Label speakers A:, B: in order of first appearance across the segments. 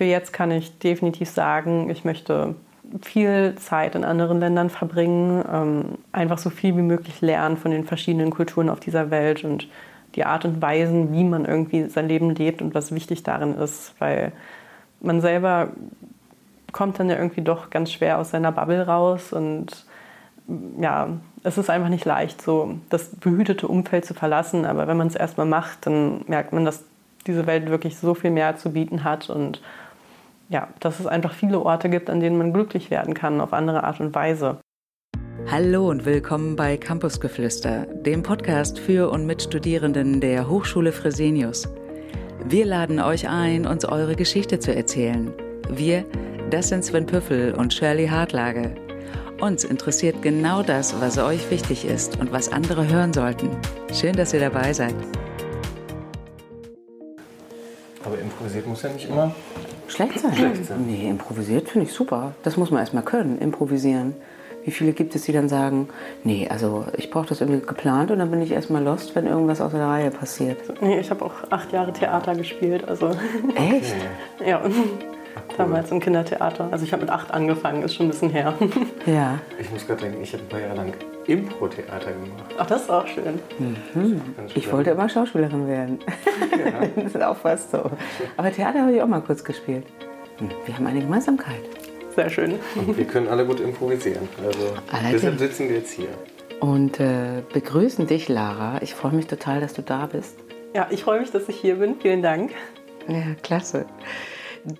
A: für jetzt kann ich definitiv sagen, ich möchte viel Zeit in anderen Ländern verbringen, ähm, einfach so viel wie möglich lernen von den verschiedenen Kulturen auf dieser Welt und die Art und Weisen, wie man irgendwie sein Leben lebt und was wichtig darin ist, weil man selber kommt dann ja irgendwie doch ganz schwer aus seiner Bubble raus und ja, es ist einfach nicht leicht, so das behütete Umfeld zu verlassen, aber wenn man es erstmal macht, dann merkt man, dass diese Welt wirklich so viel mehr zu bieten hat und ja, dass es einfach viele Orte gibt, an denen man glücklich werden kann, auf andere Art und Weise.
B: Hallo und willkommen bei Campusgeflüster, dem Podcast für und mit Studierenden der Hochschule Fresenius. Wir laden euch ein, uns eure Geschichte zu erzählen. Wir, das sind Sven Püffel und Shirley Hartlage. Uns interessiert genau das, was euch wichtig ist und was andere hören sollten. Schön, dass ihr dabei seid.
C: Aber improvisiert muss ja nicht immer
B: schlecht sein. Schlecht sein. Nee, improvisiert finde ich super. Das muss man erstmal können, improvisieren. Wie viele gibt es, die dann sagen, nee, also ich brauche das irgendwie geplant und dann bin ich erstmal lost, wenn irgendwas aus der Reihe passiert?
A: Nee, ich habe auch acht Jahre Theater gespielt. Also.
B: Echt?
A: ja. Cool. Damals im Kindertheater. Also ich habe mit acht angefangen, ist schon ein bisschen her.
B: Ja.
C: Ich muss gerade denken, ich habe ein paar Jahre lang Impro-Theater gemacht.
A: Ach, das ist auch schön.
B: Mhm. Ich wollte immer Schauspielerin werden. Ja. das ist auch fast so. Aber Theater habe ich auch mal kurz gespielt. Wir haben eine Gemeinsamkeit.
A: Sehr schön.
C: Und wir können alle gut improvisieren. Also Allerdings. deshalb sitzen wir jetzt hier.
B: Und äh, begrüßen dich, Lara. Ich freue mich total, dass du da bist.
A: Ja, ich freue mich, dass ich hier bin. Vielen Dank.
B: Ja, klasse.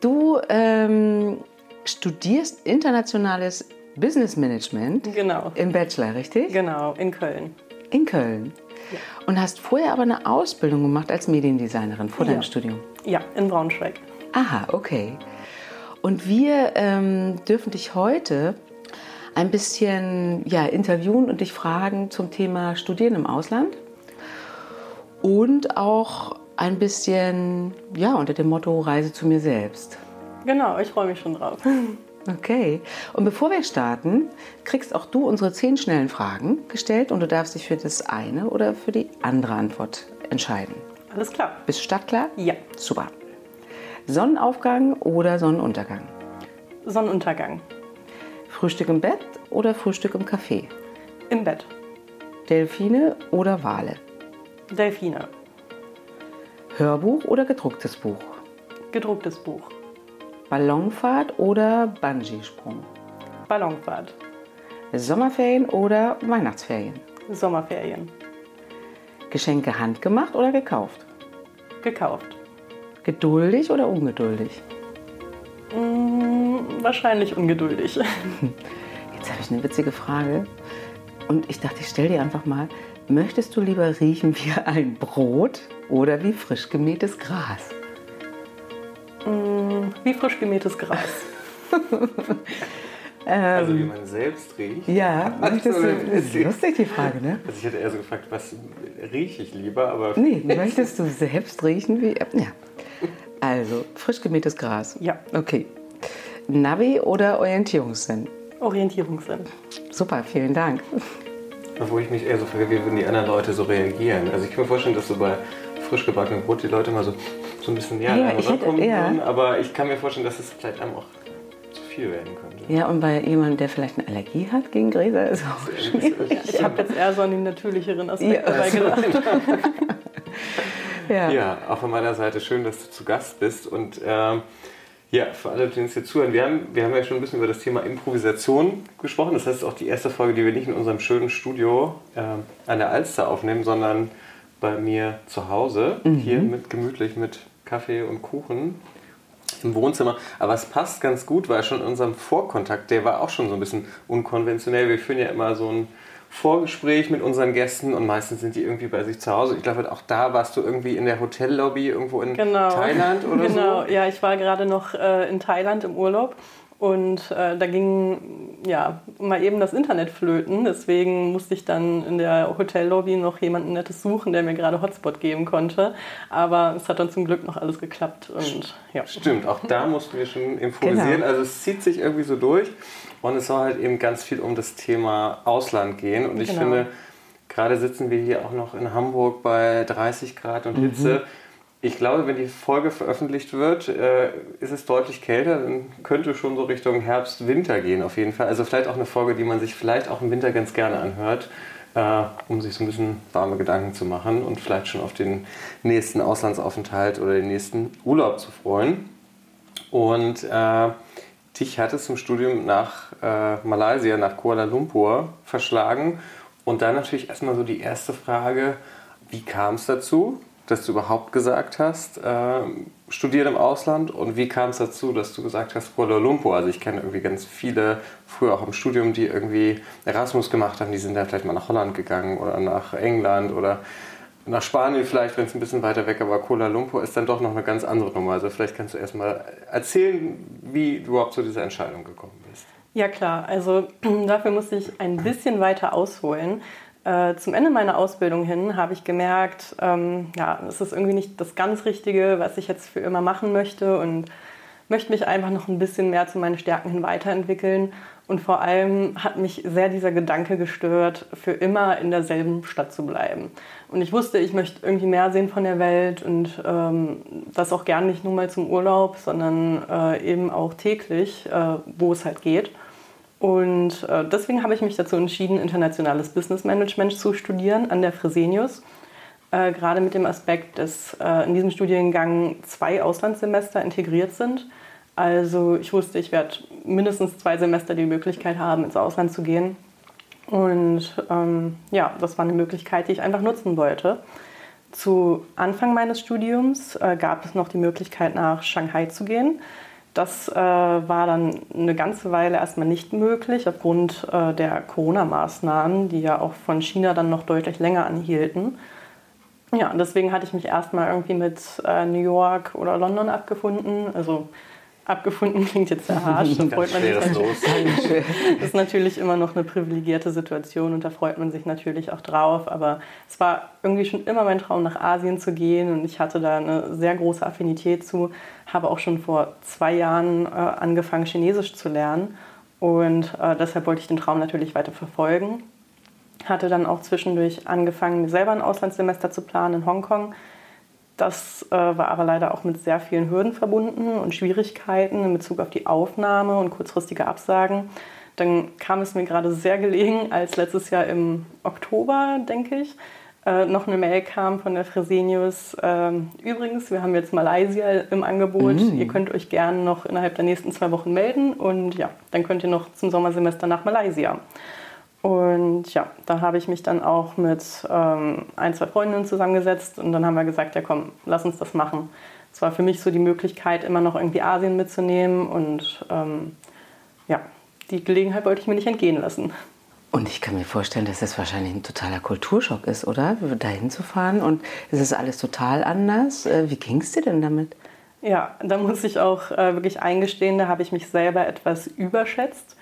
B: Du ähm, studierst internationales Business Management.
A: Genau.
B: Im Bachelor, richtig?
A: Genau, in Köln.
B: In Köln. Ja. Und hast vorher aber eine Ausbildung gemacht als Mediendesignerin vor ja. deinem Studium?
A: Ja, in Braunschweig.
B: Aha, okay. Und wir ähm, dürfen dich heute ein bisschen ja, interviewen und dich fragen zum Thema Studieren im Ausland und auch ein bisschen ja, unter dem Motto Reise zu mir selbst.
A: Genau, ich freue mich schon drauf.
B: Okay. Und bevor wir starten, kriegst auch du unsere zehn schnellen Fragen gestellt und du darfst dich für das eine oder für die andere Antwort entscheiden.
A: Alles klar.
B: Bist du startklar?
A: Ja.
B: Super. Sonnenaufgang oder Sonnenuntergang?
A: Sonnenuntergang.
B: Frühstück im Bett oder Frühstück im Café?
A: Im Bett.
B: Delfine oder Wale?
A: Delfine.
B: Hörbuch oder gedrucktes Buch?
A: Gedrucktes Buch.
B: Ballonfahrt oder Bungee-Sprung?
A: Ballonfahrt.
B: Sommerferien oder Weihnachtsferien?
A: Sommerferien.
B: Geschenke handgemacht oder gekauft?
A: Gekauft.
B: Geduldig oder ungeduldig?
A: Mm, wahrscheinlich ungeduldig.
B: Jetzt habe ich eine witzige Frage. Und ich dachte, ich stelle dir einfach mal, möchtest du lieber riechen wie ein Brot oder wie frisch gemähtes Gras?
A: Mm, wie frisch gemähtes Gras.
C: also wie man selbst riecht.
B: Ja, möchtest du, das ist lustig die Frage, ne?
C: Also ich hätte eher so gefragt, was rieche ich lieber, aber...
B: Nee, möchtest du selbst riechen wie... Ja. Also, frisch gemähtes Gras.
A: Ja.
B: Okay. Navi oder Orientierungssinn?
A: Orientierungssinn.
B: Super, vielen Dank.
C: Obwohl ich mich eher so frage, wie würden die anderen Leute so reagieren? Also ich kann mir vorstellen, dass so bei frisch gebackenem Brot die Leute mal so, so ein bisschen näher
B: ja, ich hätte, ja.
C: aber ich kann mir vorstellen, dass es vielleicht einem auch zu viel werden könnte.
B: Ja, und bei jemandem, der vielleicht eine Allergie hat gegen Gräser, ist auch schwierig.
A: Ich habe jetzt eher so an den natürlicheren Aspekt ja, dabei gedacht.
C: ja. ja, auch von meiner Seite schön, dass du zu Gast bist und ähm, ja, für alle, die uns hier zuhören, wir haben, wir haben ja schon ein bisschen über das Thema Improvisation gesprochen. Das heißt, auch die erste Folge, die wir nicht in unserem schönen Studio äh, an der Alster aufnehmen, sondern bei mir zu Hause, mhm. hier mit gemütlich mit Kaffee und Kuchen im Wohnzimmer. Aber es passt ganz gut, weil schon in unserem Vorkontakt, der war auch schon so ein bisschen unkonventionell. Wir führen ja immer so ein Vorgespräch mit unseren Gästen und meistens sind die irgendwie bei sich zu Hause. Ich glaube, auch da warst du irgendwie in der Hotellobby irgendwo in genau. Thailand oder
A: genau.
C: so.
A: Genau, ja, ich war gerade noch äh, in Thailand im Urlaub und äh, da ging ja mal eben das Internet flöten. Deswegen musste ich dann in der Hotellobby noch jemanden Nettes suchen, der mir gerade Hotspot geben konnte. Aber es hat dann zum Glück noch alles geklappt. Und, ja.
C: Stimmt, auch da mussten wir schon improvisieren. Genau. Also es zieht sich irgendwie so durch. Und es soll halt eben ganz viel um das Thema Ausland gehen. Und ich genau. finde, gerade sitzen wir hier auch noch in Hamburg bei 30 Grad und Hitze. Mhm Ich glaube, wenn die Folge veröffentlicht wird, äh, ist es deutlich kälter. Dann könnte schon so Richtung Herbst, Winter gehen auf jeden Fall. Also vielleicht auch eine Folge, die man sich vielleicht auch im Winter ganz gerne anhört, äh, um sich so ein bisschen warme Gedanken zu machen und vielleicht schon auf den nächsten Auslandsaufenthalt oder den nächsten Urlaub zu freuen. Und äh, dich hat es zum Studium nach äh, Malaysia, nach Kuala Lumpur verschlagen. Und dann natürlich erstmal so die erste Frage, wie kam es dazu? Dass du überhaupt gesagt hast, äh, studiert im Ausland und wie kam es dazu, dass du gesagt hast Kuala Lumpur? Also ich kenne irgendwie ganz viele, früher auch im Studium, die irgendwie Erasmus gemacht haben, die sind dann vielleicht mal nach Holland gegangen oder nach England oder nach Spanien vielleicht, wenn es ein bisschen weiter weg, aber Kuala Lumpur ist dann doch noch eine ganz andere Nummer. Also vielleicht kannst du erstmal erzählen, wie du überhaupt zu dieser Entscheidung gekommen bist.
A: Ja klar, also dafür musste ich ein bisschen weiter ausholen. Äh, zum Ende meiner Ausbildung hin habe ich gemerkt, ähm, ja, es ist irgendwie nicht das ganz Richtige, was ich jetzt für immer machen möchte und möchte mich einfach noch ein bisschen mehr zu meinen Stärken hin weiterentwickeln. Und vor allem hat mich sehr dieser Gedanke gestört, für immer in derselben Stadt zu bleiben. Und ich wusste, ich möchte irgendwie mehr sehen von der Welt und ähm, das auch gern nicht nur mal zum Urlaub, sondern äh, eben auch täglich, äh, wo es halt geht. Und äh, deswegen habe ich mich dazu entschieden, internationales Business Management zu studieren an der Fresenius. Äh, gerade mit dem Aspekt, dass äh, in diesem Studiengang zwei Auslandssemester integriert sind. Also ich wusste, ich werde mindestens zwei Semester die Möglichkeit haben, ins Ausland zu gehen. Und ähm, ja, das war eine Möglichkeit, die ich einfach nutzen wollte. Zu Anfang meines Studiums äh, gab es noch die Möglichkeit, nach Shanghai zu gehen. Das äh, war dann eine ganze Weile erstmal nicht möglich aufgrund äh, der Corona-Maßnahmen, die ja auch von China dann noch deutlich länger anhielten. Ja, deswegen hatte ich mich erstmal irgendwie mit äh, New York oder London abgefunden. Also abgefunden klingt jetzt sehr harsch. Da freut man sich natürlich. Das ist natürlich immer noch eine privilegierte Situation und da freut man sich natürlich auch drauf. Aber es war irgendwie schon immer mein Traum, nach Asien zu gehen und ich hatte da eine sehr große Affinität zu. Habe auch schon vor zwei Jahren äh, angefangen, Chinesisch zu lernen und äh, deshalb wollte ich den Traum natürlich weiter verfolgen. Hatte dann auch zwischendurch angefangen, mir selber ein Auslandssemester zu planen in Hongkong das äh, war aber leider auch mit sehr vielen Hürden verbunden und Schwierigkeiten in Bezug auf die Aufnahme und kurzfristige Absagen. Dann kam es mir gerade sehr gelegen, als letztes Jahr im Oktober, denke ich, äh, noch eine Mail kam von der Fresenius. Äh, übrigens, wir haben jetzt Malaysia im Angebot. Mm. Ihr könnt euch gerne noch innerhalb der nächsten zwei Wochen melden und ja, dann könnt ihr noch zum Sommersemester nach Malaysia. Und ja, da habe ich mich dann auch mit ähm, ein, zwei Freundinnen zusammengesetzt und dann haben wir gesagt, ja komm, lass uns das machen. Es war für mich so die Möglichkeit, immer noch irgendwie Asien mitzunehmen und ähm, ja, die Gelegenheit wollte ich mir nicht entgehen lassen.
B: Und ich kann mir vorstellen, dass das wahrscheinlich ein totaler Kulturschock ist, oder? Dahin zu fahren und es ist alles total anders. Äh, wie ging es dir denn damit?
A: Ja, da muss ich auch äh, wirklich eingestehen, da habe ich mich selber etwas überschätzt.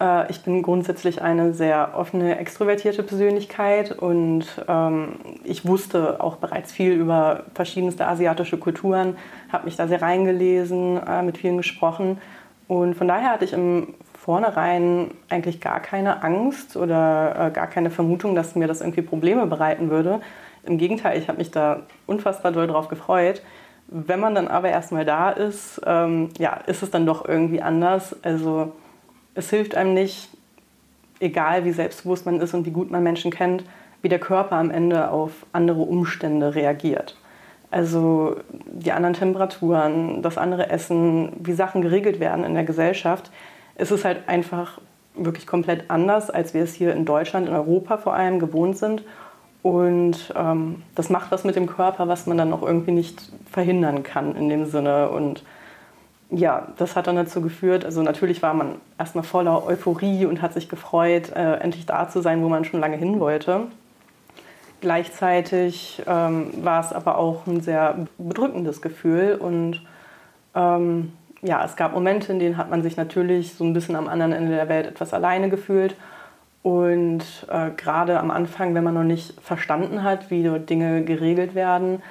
A: Äh, ich bin grundsätzlich eine sehr offene, extrovertierte Persönlichkeit und ähm, ich wusste auch bereits viel über verschiedenste asiatische Kulturen, habe mich da sehr reingelesen, äh, mit vielen gesprochen und von daher hatte ich im Vornherein eigentlich gar keine Angst oder äh, gar keine Vermutung, dass mir das irgendwie Probleme bereiten würde. Im Gegenteil, ich habe mich da unfassbar doll drauf gefreut. Wenn man dann aber erstmal da ist, ähm, ja, ist es dann doch irgendwie anders. Also es hilft einem nicht, egal wie selbstbewusst man ist und wie gut man Menschen kennt, wie der Körper am Ende auf andere Umstände reagiert. Also die anderen Temperaturen, das andere Essen, wie Sachen geregelt werden in der Gesellschaft. Es ist halt einfach wirklich komplett anders, als wir es hier in Deutschland, in Europa vor allem gewohnt sind. Und ähm, das macht was mit dem Körper, was man dann auch irgendwie nicht verhindern kann in dem Sinne. Und ja, das hat dann dazu geführt, also natürlich war man erstmal voller Euphorie und hat sich gefreut, äh, endlich da zu sein, wo man schon lange hin wollte. Gleichzeitig ähm, war es aber auch ein sehr bedrückendes Gefühl und ähm, ja, es gab Momente, in denen hat man sich natürlich so ein bisschen am anderen Ende der Welt etwas alleine gefühlt. Und äh, gerade am Anfang, wenn man noch nicht verstanden hat, wie dort Dinge geregelt werden,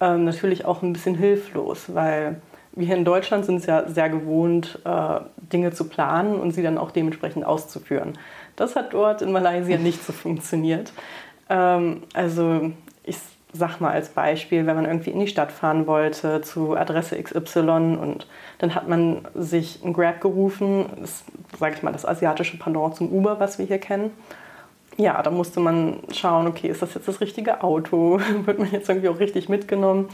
A: äh, natürlich auch ein bisschen hilflos, weil wir hier in Deutschland sind es ja sehr gewohnt, äh, Dinge zu planen und sie dann auch dementsprechend auszuführen. Das hat dort in Malaysia nicht so funktioniert. Ähm, also sag mal als Beispiel, wenn man irgendwie in die Stadt fahren wollte zu Adresse XY und dann hat man sich ein Grab gerufen, das sage ich mal das asiatische Pendant zum Uber, was wir hier kennen. Ja, da musste man schauen, okay, ist das jetzt das richtige Auto? Wird man jetzt irgendwie auch richtig mitgenommen?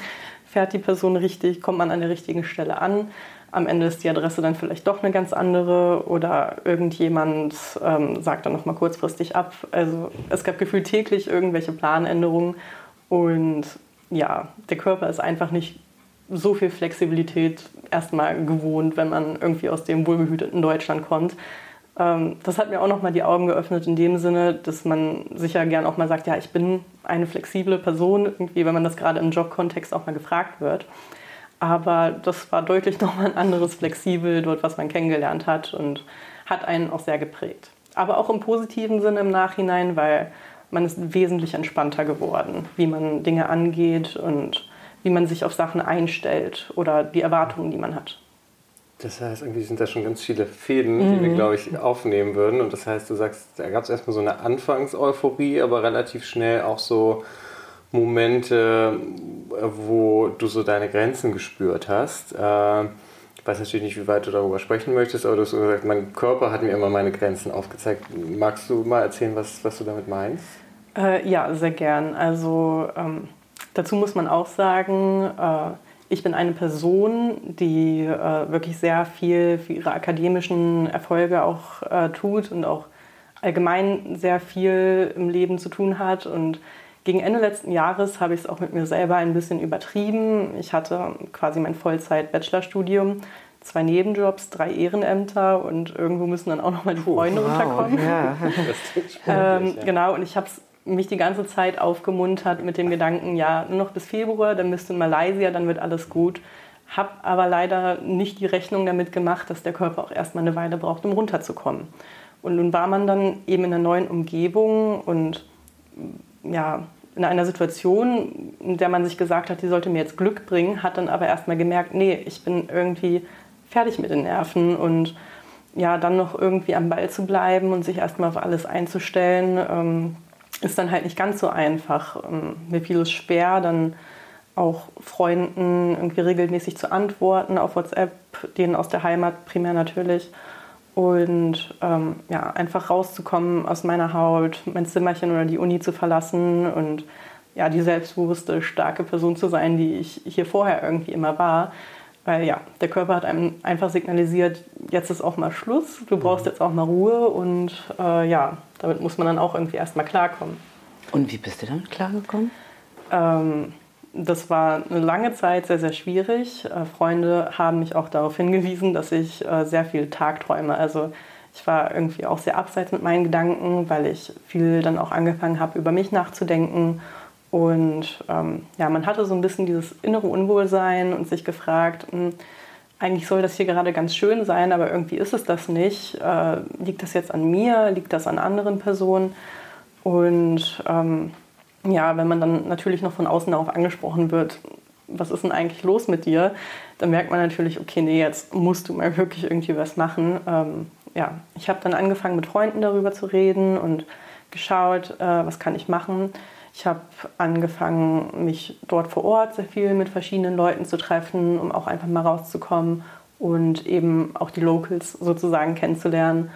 A: Fährt die Person richtig? Kommt man an der richtigen Stelle an? Am Ende ist die Adresse dann vielleicht doch eine ganz andere oder irgendjemand ähm, sagt dann noch mal kurzfristig ab. Also es gab gefühlt täglich irgendwelche Planänderungen und ja, der Körper ist einfach nicht so viel Flexibilität erstmal gewohnt, wenn man irgendwie aus dem wohlbehüteten Deutschland kommt. Ähm, das hat mir auch nochmal die Augen geöffnet in dem Sinne, dass man sicher gern auch mal sagt, ja, ich bin eine flexible Person, irgendwie, wenn man das gerade im Jobkontext auch mal gefragt wird. Aber das war deutlich nochmal ein anderes Flexibel dort, was man kennengelernt hat und hat einen auch sehr geprägt. Aber auch im positiven Sinne im Nachhinein, weil man ist wesentlich entspannter geworden, wie man Dinge angeht und wie man sich auf Sachen einstellt oder die Erwartungen, die man hat.
C: Das heißt, irgendwie sind da schon ganz viele Fäden, die mhm. wir, glaube ich, aufnehmen würden. Und das heißt, du sagst, da gab es erstmal so eine Anfangseuphorie, aber relativ schnell auch so Momente, wo du so deine Grenzen gespürt hast. Äh, ich weiß natürlich nicht, wie weit du darüber sprechen möchtest, aber du hast gesagt, mein Körper hat mir immer meine Grenzen aufgezeigt. Magst du mal erzählen, was, was du damit meinst?
A: Äh, ja, sehr gern. Also ähm, dazu muss man auch sagen, äh, ich bin eine Person, die äh, wirklich sehr viel für ihre akademischen Erfolge auch äh, tut und auch allgemein sehr viel im Leben zu tun hat. Und gegen Ende letzten Jahres habe ich es auch mit mir selber ein bisschen übertrieben. Ich hatte quasi mein Vollzeit-Bachelorstudium, zwei Nebenjobs, drei Ehrenämter und irgendwo müssen dann auch noch mal die Freunde wow, unterkommen. Ja. ähm, genau, und ich habe es mich die ganze Zeit aufgemuntert mit dem Gedanken, ja, nur noch bis Februar, dann bist du in Malaysia, dann wird alles gut. Hab aber leider nicht die Rechnung damit gemacht, dass der Körper auch erstmal eine Weile braucht, um runterzukommen. Und nun war man dann eben in einer neuen Umgebung und ja, in einer Situation, in der man sich gesagt hat, die sollte mir jetzt Glück bringen, hat dann aber erstmal gemerkt, nee, ich bin irgendwie fertig mit den Nerven und ja, dann noch irgendwie am Ball zu bleiben und sich erstmal auf alles einzustellen, ähm, ist dann halt nicht ganz so einfach. Ähm, mir fiel es schwer, dann auch Freunden irgendwie regelmäßig zu antworten auf WhatsApp, denen aus der Heimat primär natürlich. Und ähm, ja, einfach rauszukommen aus meiner Haut, mein Zimmerchen oder die Uni zu verlassen und ja, die selbstbewusste, starke Person zu sein, die ich hier vorher irgendwie immer war. Weil ja, der Körper hat einem einfach signalisiert, jetzt ist auch mal Schluss, du brauchst mhm. jetzt auch mal Ruhe und äh, ja, damit muss man dann auch irgendwie erstmal klarkommen.
B: Und wie bist du dann klargekommen?
A: Ähm, das war eine lange Zeit sehr, sehr schwierig. Äh, Freunde haben mich auch darauf hingewiesen, dass ich äh, sehr viel tagträume. Also ich war irgendwie auch sehr abseits mit meinen Gedanken, weil ich viel dann auch angefangen habe, über mich nachzudenken und ähm, ja, man hatte so ein bisschen dieses innere Unwohlsein und sich gefragt, mh, hm, eigentlich soll das hier gerade ganz schön sein, aber irgendwie ist es das nicht. Äh, liegt das jetzt an mir? Liegt das an anderen Personen? Und ähm, ja, wenn man dann natürlich noch von außen darauf angesprochen wird, was ist denn eigentlich los mit dir, dann merkt man natürlich, okay, nee, jetzt musst du mal wirklich irgendwie was machen. Ähm, ja, ich habe dann angefangen mit Freunden darüber zu reden und geschaut, äh, was kann ich machen. Ich habe angefangen, mich dort vor Ort sehr viel mit verschiedenen Leuten zu treffen, um auch einfach mal rauszukommen und eben auch die Locals sozusagen kennenzulernen.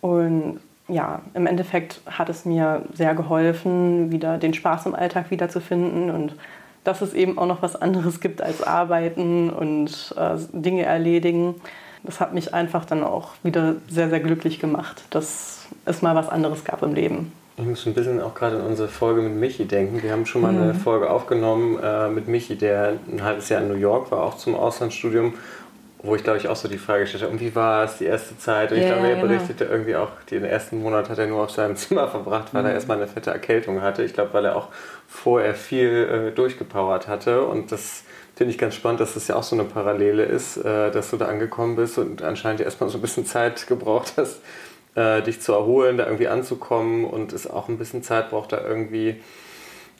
A: Und ja, im Endeffekt hat es mir sehr geholfen, wieder den Spaß im Alltag wiederzufinden und dass es eben auch noch was anderes gibt als arbeiten und äh, Dinge erledigen. Das hat mich einfach dann auch wieder sehr, sehr glücklich gemacht, dass es mal was anderes gab im Leben.
C: Ich muss ein bisschen auch gerade an unsere Folge mit Michi denken. Wir haben schon mal mhm. eine Folge aufgenommen äh, mit Michi, der ein halbes Jahr in New York war, auch zum Auslandsstudium, wo ich glaube ich auch so die Frage gestellt habe, und wie war es die erste Zeit? Und ich glaube, er genau. berichtete irgendwie auch, den ersten Monat hat er nur auf seinem Zimmer verbracht, weil mhm. er erstmal eine fette Erkältung hatte. Ich glaube, weil er auch vorher viel äh, durchgepowert hatte. Und das finde ich ganz spannend, dass das ja auch so eine Parallele ist, äh, dass du da angekommen bist und anscheinend ja erstmal so ein bisschen Zeit gebraucht hast äh, dich zu erholen, da irgendwie anzukommen und es auch ein bisschen Zeit braucht, da irgendwie,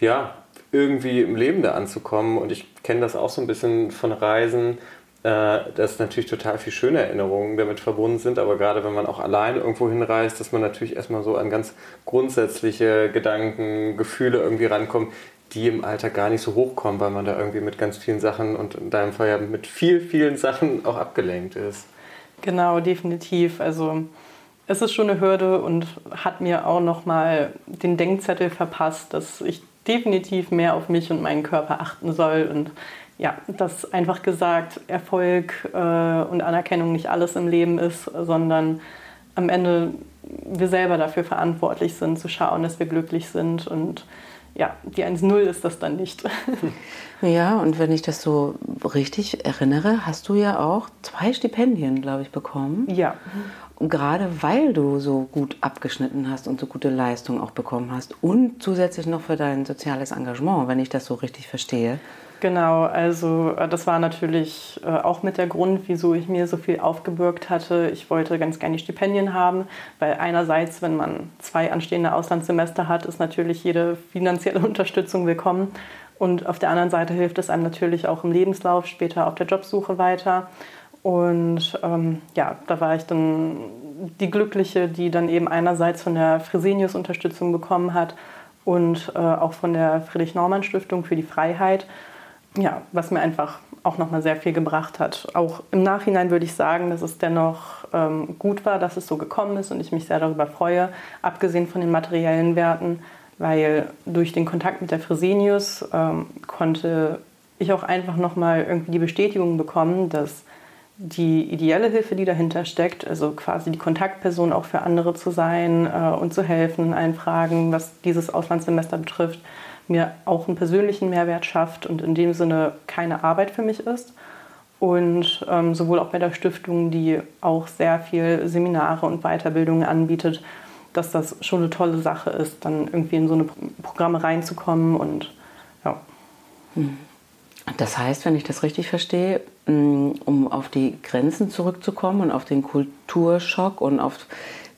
C: ja, irgendwie im Leben da anzukommen. Und ich kenne das auch so ein bisschen von Reisen, äh, dass natürlich total viel schöne Erinnerungen damit verbunden sind, aber gerade wenn man auch allein irgendwo hinreist, dass man natürlich erstmal so an ganz grundsätzliche Gedanken, Gefühle irgendwie rankommt, die im Alltag gar nicht so hochkommen, weil man da irgendwie mit ganz vielen Sachen und in deinem Fall ja mit viel, vielen Sachen auch abgelenkt ist.
A: Genau, definitiv. Also es ist schon eine Hürde und hat mir auch nochmal den Denkzettel verpasst, dass ich definitiv mehr auf mich und meinen Körper achten soll und ja, dass einfach gesagt Erfolg äh, und Anerkennung nicht alles im Leben ist, sondern am Ende wir selber dafür verantwortlich sind, zu schauen, dass wir glücklich sind und ja, die 1-0 ist das dann nicht.
B: Ja, und wenn ich das so richtig erinnere, hast du ja auch zwei Stipendien, glaube ich, bekommen.
A: Ja.
B: Gerade weil du so gut abgeschnitten hast und so gute Leistungen auch bekommen hast und zusätzlich noch für dein soziales Engagement, wenn ich das so richtig verstehe.
A: Genau, also äh, das war natürlich äh, auch mit der Grund, wieso ich mir so viel aufgebürgt hatte. Ich wollte ganz gerne die Stipendien haben, weil einerseits, wenn man zwei anstehende Auslandssemester hat, ist natürlich jede finanzielle Unterstützung willkommen. Und auf der anderen Seite hilft es einem natürlich auch im Lebenslauf, später auf der Jobsuche weiter. Und ähm, ja, da war ich dann die Glückliche, die dann eben einerseits von der Fresenius Unterstützung bekommen hat und äh, auch von der Friedrich-Naumann-Stiftung für die Freiheit ja, was mir einfach auch nochmal sehr viel gebracht hat. Auch im Nachhinein würde ich sagen, dass es dennoch ähm, gut war, dass es so gekommen ist und ich mich sehr darüber freue, abgesehen von den materiellen Werten, weil durch den Kontakt mit der Fresenius ähm, konnte ich auch einfach nochmal irgendwie die Bestätigung bekommen, dass die ideelle Hilfe, die dahinter steckt, also quasi die Kontaktperson auch für andere zu sein äh, und zu helfen in allen Fragen, was dieses Auslandssemester betrifft, mir auch einen persönlichen Mehrwert schafft und in dem Sinne keine Arbeit für mich ist. Und ähm, sowohl auch bei der Stiftung, die auch sehr viel Seminare und Weiterbildungen anbietet, dass das schon eine tolle Sache ist, dann irgendwie in so eine Programme reinzukommen und ja.
B: Das heißt, wenn ich das richtig verstehe, um auf die Grenzen zurückzukommen und auf den Kulturschock und auf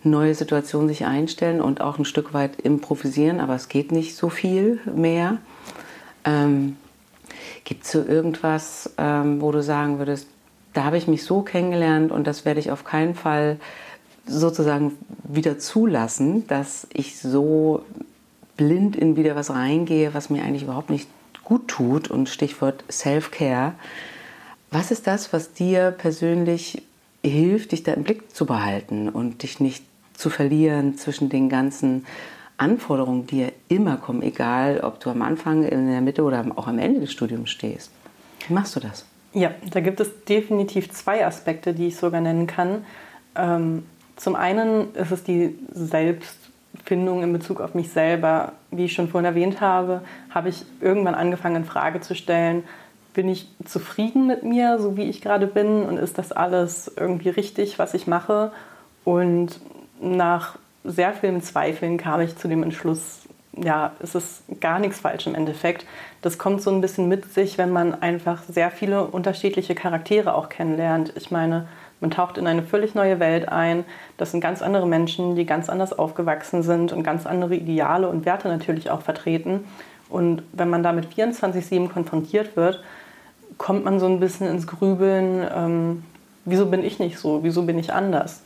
B: neue Situationen sich einstellen und auch ein Stück weit improvisieren, aber es geht nicht so viel mehr. Ähm, Gibt es so irgendwas, ähm, wo du sagen würdest, da habe ich mich so kennengelernt und das werde ich auf keinen Fall sozusagen wieder zulassen, dass ich so blind in wieder was reingehe, was mir eigentlich überhaupt nicht gut tut und Stichwort Self-Care. Was ist das, was dir persönlich hilft, dich da im Blick zu behalten und dich nicht zu verlieren zwischen den ganzen Anforderungen, die ja immer kommen, egal ob du am Anfang, in der Mitte oder auch am Ende des Studiums stehst. Wie machst du das?
A: Ja, da gibt es definitiv zwei Aspekte, die ich sogar nennen kann. Ähm, zum einen ist es die Selbstfindung in Bezug auf mich selber. Wie ich schon vorhin erwähnt habe, habe ich irgendwann angefangen, in Frage zu stellen, bin ich zufrieden mit mir, so wie ich gerade bin und ist das alles irgendwie richtig, was ich mache? Und nach sehr vielen Zweifeln kam ich zu dem Entschluss, ja, es ist gar nichts falsch im Endeffekt. Das kommt so ein bisschen mit sich, wenn man einfach sehr viele unterschiedliche Charaktere auch kennenlernt. Ich meine, man taucht in eine völlig neue Welt ein. Das sind ganz andere Menschen, die ganz anders aufgewachsen sind und ganz andere Ideale und Werte natürlich auch vertreten. Und wenn man da mit 24-7 konfrontiert wird, kommt man so ein bisschen ins Grübeln, ähm, wieso bin ich nicht so, wieso bin ich anders?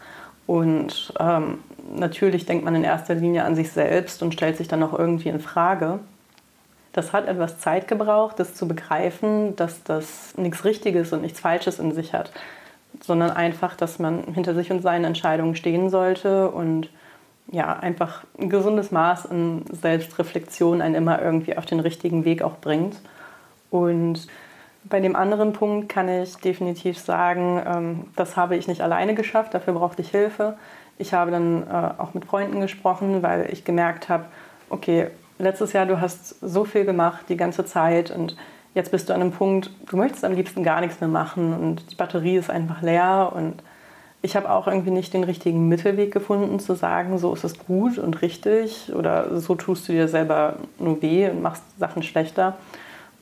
A: Und ähm, natürlich denkt man in erster Linie an sich selbst und stellt sich dann auch irgendwie in Frage. Das hat etwas Zeit gebraucht, das zu begreifen, dass das nichts Richtiges und nichts Falsches in sich hat, sondern einfach, dass man hinter sich und seinen Entscheidungen stehen sollte und ja, einfach ein gesundes Maß an Selbstreflexion einen immer irgendwie auf den richtigen Weg auch bringt. Und bei dem anderen Punkt kann ich definitiv sagen, ähm, das habe ich nicht alleine geschafft, dafür brauchte ich Hilfe. Ich habe dann äh, auch mit Freunden gesprochen, weil ich gemerkt habe, okay, letztes Jahr du hast so viel gemacht die ganze Zeit und jetzt bist du an einem Punkt, du möchtest am liebsten gar nichts mehr machen und die Batterie ist einfach leer und ich habe auch irgendwie nicht den richtigen Mittelweg gefunden, zu sagen, so ist es gut und richtig oder so tust du dir selber nur weh und machst Sachen schlechter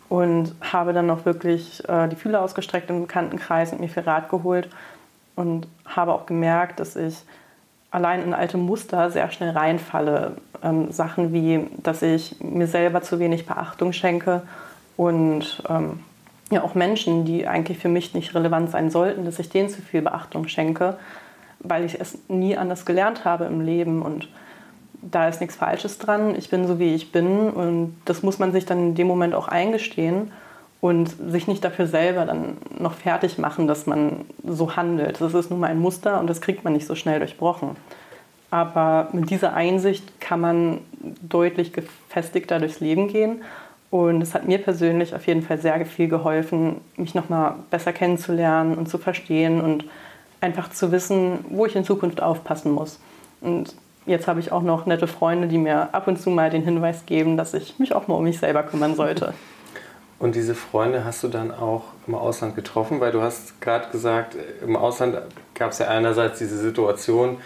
A: und habe dann noch wirklich äh, die Fühler ausgestreckt im Bekanntenkreis und mir viel Rat geholt und habe auch gemerkt, dass ich allein in alte Muster sehr schnell reinfalle. Ähm, Sachen wie, dass ich mir selber zu wenig Beachtung schenke und ähm, ja auch Menschen, die eigentlich für mich nicht relevant sein sollten, dass ich denen zu viel Beachtung schenke, weil ich es nie anders gelernt habe im Leben und da ist nichts Falsches dran, ich bin so wie ich bin und das muss man sich dann in dem Moment auch eingestehen und sich nicht dafür selber dann noch fertig machen, dass man so handelt. Das ist nun mal ein Muster und das kriegt man nicht so schnell durchbrochen. Aber mit dieser Einsicht kann man deutlich gefestigter durchs Leben gehen. Und es hat mir persönlich auf jeden Fall sehr viel geholfen, mich nochmal besser kennenzulernen und zu verstehen und einfach zu wissen, wo ich in Zukunft aufpassen muss. Und jetzt habe ich auch noch nette Freunde, die mir ab und zu mal den Hinweis geben, dass ich mich auch mal um mich selber kümmern sollte.
C: Und diese Freunde hast du dann auch im Ausland getroffen, weil du hast gerade gesagt, im Ausland gab es ja einerseits diese Situation,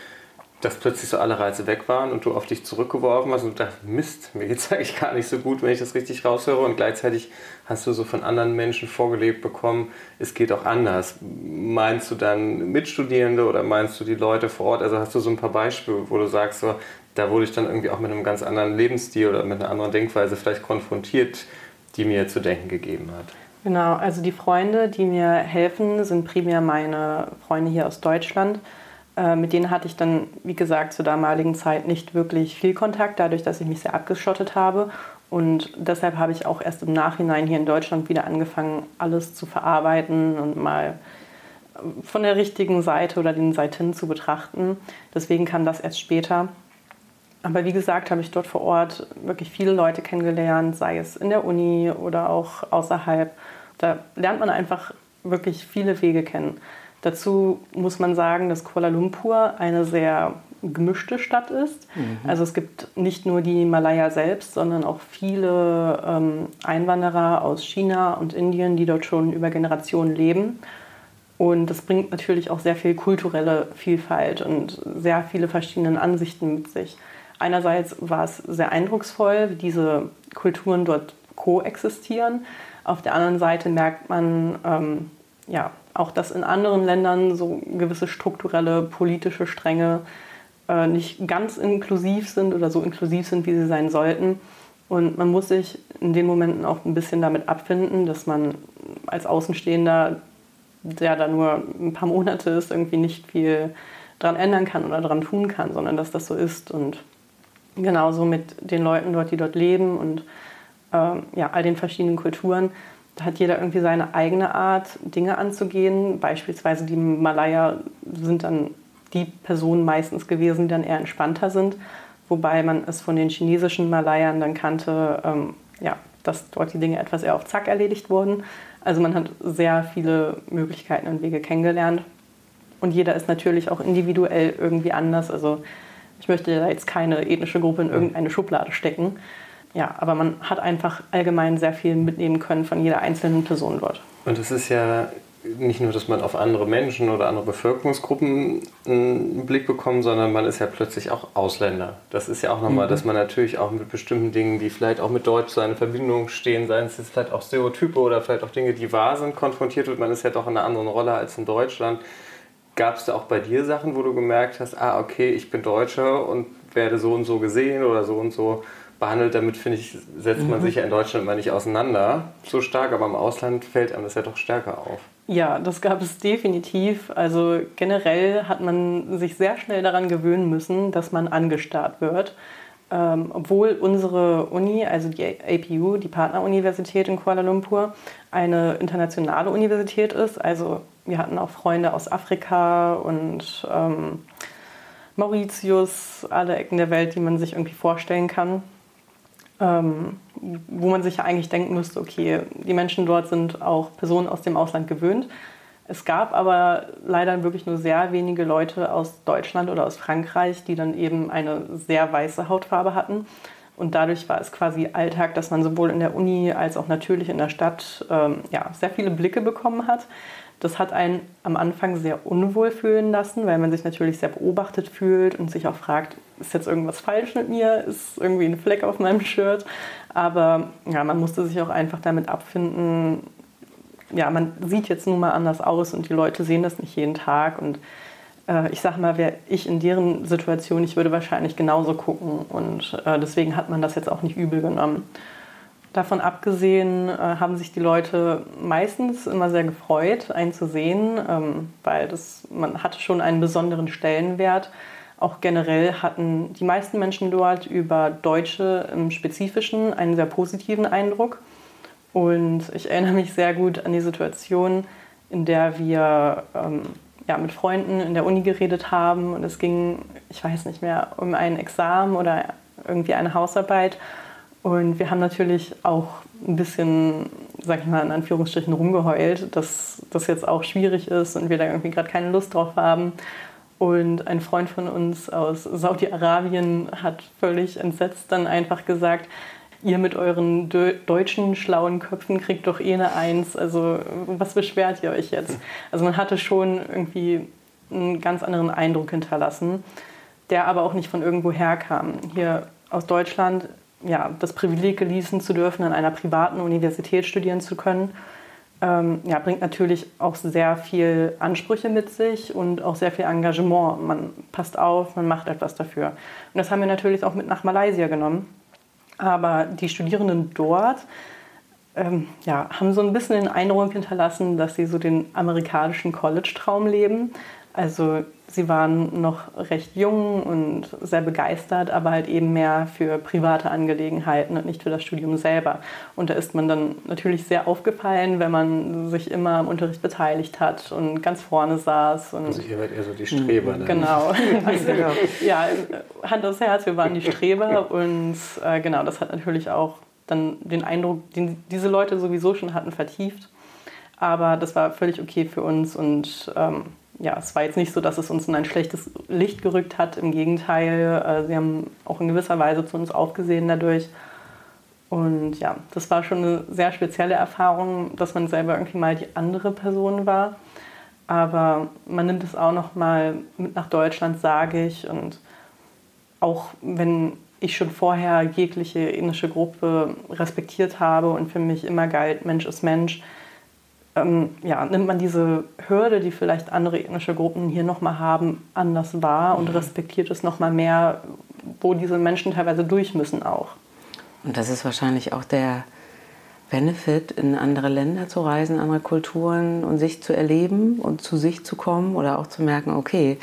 C: dass plötzlich so alle Reize weg waren und du auf dich zurückgeworfen hast und dachtest, Mist, mir geht es eigentlich gar nicht so gut, wenn ich das richtig raushöre. Und gleichzeitig hast du so von anderen Menschen vorgelebt bekommen, es geht auch anders. Meinst du dann Mitstudierende oder meinst du die Leute vor Ort? Also hast du so ein paar Beispiele, wo du sagst, so, da wurde ich dann irgendwie auch mit einem ganz anderen Lebensstil oder mit einer anderen Denkweise vielleicht konfrontiert, die mir zu denken gegeben hat.
A: Genau, also die Freunde, die mir helfen, sind primär meine Freunde hier aus Deutschland. Äh, mit denen hatte ich dann, wie gesagt, zur damaligen Zeit nicht wirklich viel Kontakt, dadurch, dass ich mich sehr abgeschottet habe. Und deshalb habe ich auch erst im Nachhinein hier in Deutschland wieder angefangen, alles zu verarbeiten und mal von der richtigen Seite oder den Seiten zu betrachten. Deswegen kam das erst später. Aber wie gesagt, habe ich dort vor Ort wirklich viele Leute kennengelernt, sei es in der Uni oder auch außerhalb. Da lernt man einfach wirklich viele Wege kennen. Dazu muss man sagen, dass Kuala Lumpur eine sehr gemischte Stadt ist. Mhm. Also es gibt nicht nur die Malaya selbst, sondern auch viele ähm, Einwanderer aus China und Indien, die dort schon über Generationen leben. Und das bringt natürlich auch sehr viel kulturelle Vielfalt und sehr viele verschiedene Ansichten mit sich. Einerseits war es sehr eindrucksvoll, wie diese Kulturen dort koexistieren. Auf der anderen Seite merkt man ähm, ja, auch, dass in anderen Ländern so gewisse strukturelle politische Stränge äh, nicht ganz inklusiv sind oder so inklusiv sind, wie sie sein sollten. Und man muss sich in den Momenten auch ein bisschen damit abfinden, dass man als Außenstehender, der da nur ein paar Monate ist, irgendwie nicht viel daran ändern kann oder daran tun kann, sondern dass das so ist. Und genauso mit den Leuten dort, die dort leben und äh, ja, all den verschiedenen Kulturen. Da hat jeder irgendwie seine eigene Art, Dinge anzugehen. Beispielsweise die Malaya sind dann die Personen meistens gewesen, die dann eher entspannter sind. Wobei man es von den chinesischen Malayern dann kannte, ähm, ja, dass dort die Dinge etwas eher auf Zack erledigt wurden. Also man hat sehr viele Möglichkeiten und Wege kennengelernt. Und jeder ist natürlich auch individuell irgendwie anders. Also ich möchte da jetzt keine ethnische Gruppe in irgendeine Schublade stecken. Ja, aber man hat einfach allgemein sehr viel mitnehmen können von jeder einzelnen Person dort.
C: Und es ist ja nicht nur, dass man auf andere Menschen oder andere Bevölkerungsgruppen einen Blick bekommt, sondern man ist ja plötzlich auch Ausländer. Das ist ja auch nochmal, mhm. dass man natürlich auch mit bestimmten Dingen, die vielleicht auch mit Deutschland in Verbindung stehen, seien es jetzt vielleicht auch Stereotype oder vielleicht auch Dinge, die wahr sind, konfrontiert wird. Man ist ja doch in einer anderen Rolle als in Deutschland. Gab es da auch bei dir Sachen, wo du gemerkt hast, ah, okay, ich bin Deutscher und werde so und so gesehen oder so und so behandelt? Damit, finde ich, setzt man mhm. sich ja in Deutschland mal nicht auseinander so stark, aber im Ausland fällt einem das ja doch stärker auf.
A: Ja, das gab es definitiv. Also generell hat man sich sehr schnell daran gewöhnen müssen, dass man angestarrt wird. Ähm, obwohl unsere Uni, also die APU, die Partneruniversität in Kuala Lumpur, eine internationale Universität ist. Also wir hatten auch Freunde aus Afrika und ähm, Mauritius, alle Ecken der Welt, die man sich irgendwie vorstellen kann. Ähm, wo man sich ja eigentlich denken müsste, okay, die Menschen dort sind auch Personen aus dem Ausland gewöhnt. Es gab aber leider wirklich nur sehr wenige Leute aus Deutschland oder aus Frankreich, die dann eben eine sehr weiße Hautfarbe hatten. Und dadurch war es quasi Alltag, dass man sowohl in der Uni als auch natürlich in der Stadt ähm, ja, sehr viele Blicke bekommen hat. Das hat einen am Anfang sehr unwohl fühlen lassen, weil man sich natürlich sehr beobachtet fühlt und sich auch fragt, ist jetzt irgendwas falsch mit mir? Ist irgendwie ein Fleck auf meinem Shirt? Aber ja, man musste sich auch einfach damit abfinden, ja, man sieht jetzt nun mal anders aus und die Leute sehen das nicht jeden Tag. Und äh, ich sage mal, wäre ich in deren Situation, ich würde wahrscheinlich genauso gucken. Und äh, deswegen hat man das jetzt auch nicht übel genommen. Davon abgesehen äh, haben sich die Leute meistens immer sehr gefreut, einen zu sehen, ähm, weil das, man hatte schon einen besonderen Stellenwert. auch generell hatten die meisten Menschen dort über Deutsche im Spezifischen einen sehr positiven Eindruck. Und ich erinnere mich sehr gut an die Situation, in der wir ähm, ja, mit Freunden in der Uni geredet haben und es ging, ich weiß nicht mehr, um ein Examen oder irgendwie eine Hausarbeit. Und wir haben natürlich auch ein bisschen, sag ich mal, in Anführungsstrichen rumgeheult, dass das jetzt auch schwierig ist und wir da irgendwie gerade keine Lust drauf haben. Und ein Freund von uns aus Saudi-Arabien hat völlig entsetzt dann einfach gesagt, ihr mit euren deutschen schlauen Köpfen kriegt doch eh eine Eins. Also was beschwert ihr euch jetzt? Also man hatte schon irgendwie einen ganz anderen Eindruck hinterlassen, der aber auch nicht von irgendwo herkam. Hier aus Deutschland ja, das Privileg genießen zu dürfen, an einer privaten Universität studieren zu können, ähm, ja, bringt natürlich auch sehr viel Ansprüche mit sich und auch sehr viel Engagement. Man passt auf, man macht etwas dafür. Und das haben wir natürlich auch mit nach Malaysia genommen. Aber die Studierenden dort ähm, ja, haben so ein bisschen den Eindruck hinterlassen, dass sie so den amerikanischen College-Traum leben. Also sie waren noch recht jung und sehr begeistert, aber halt eben mehr für private Angelegenheiten und nicht für das Studium selber. Und da ist man dann natürlich sehr aufgefallen, wenn man sich immer am Unterricht beteiligt hat und ganz vorne saß. Und
C: also ihr wart eher so die Streber.
A: Ne? Genau. Also, ja, Hand aufs Herz, wir waren die Streber und äh, genau, das hat natürlich auch dann den Eindruck, den diese Leute sowieso schon hatten, vertieft. Aber das war völlig okay für uns und ähm, ja, es war jetzt nicht so, dass es uns in ein schlechtes Licht gerückt hat. Im Gegenteil, äh, sie haben auch in gewisser Weise zu uns aufgesehen dadurch. Und ja, das war schon eine sehr spezielle Erfahrung, dass man selber irgendwie mal die andere Person war. Aber man nimmt es auch noch mal mit nach Deutschland, sage ich. Und auch wenn ich schon vorher jegliche ethnische Gruppe respektiert habe und für mich immer galt, Mensch ist Mensch, ähm, ja, nimmt man diese Hürde, die vielleicht andere ethnische Gruppen hier nochmal haben, anders wahr und mhm. respektiert es nochmal mehr, wo diese Menschen teilweise durch müssen auch.
B: Und das ist wahrscheinlich auch der Benefit, in andere Länder zu reisen, andere Kulturen und sich zu erleben und zu sich zu kommen oder auch zu merken, okay,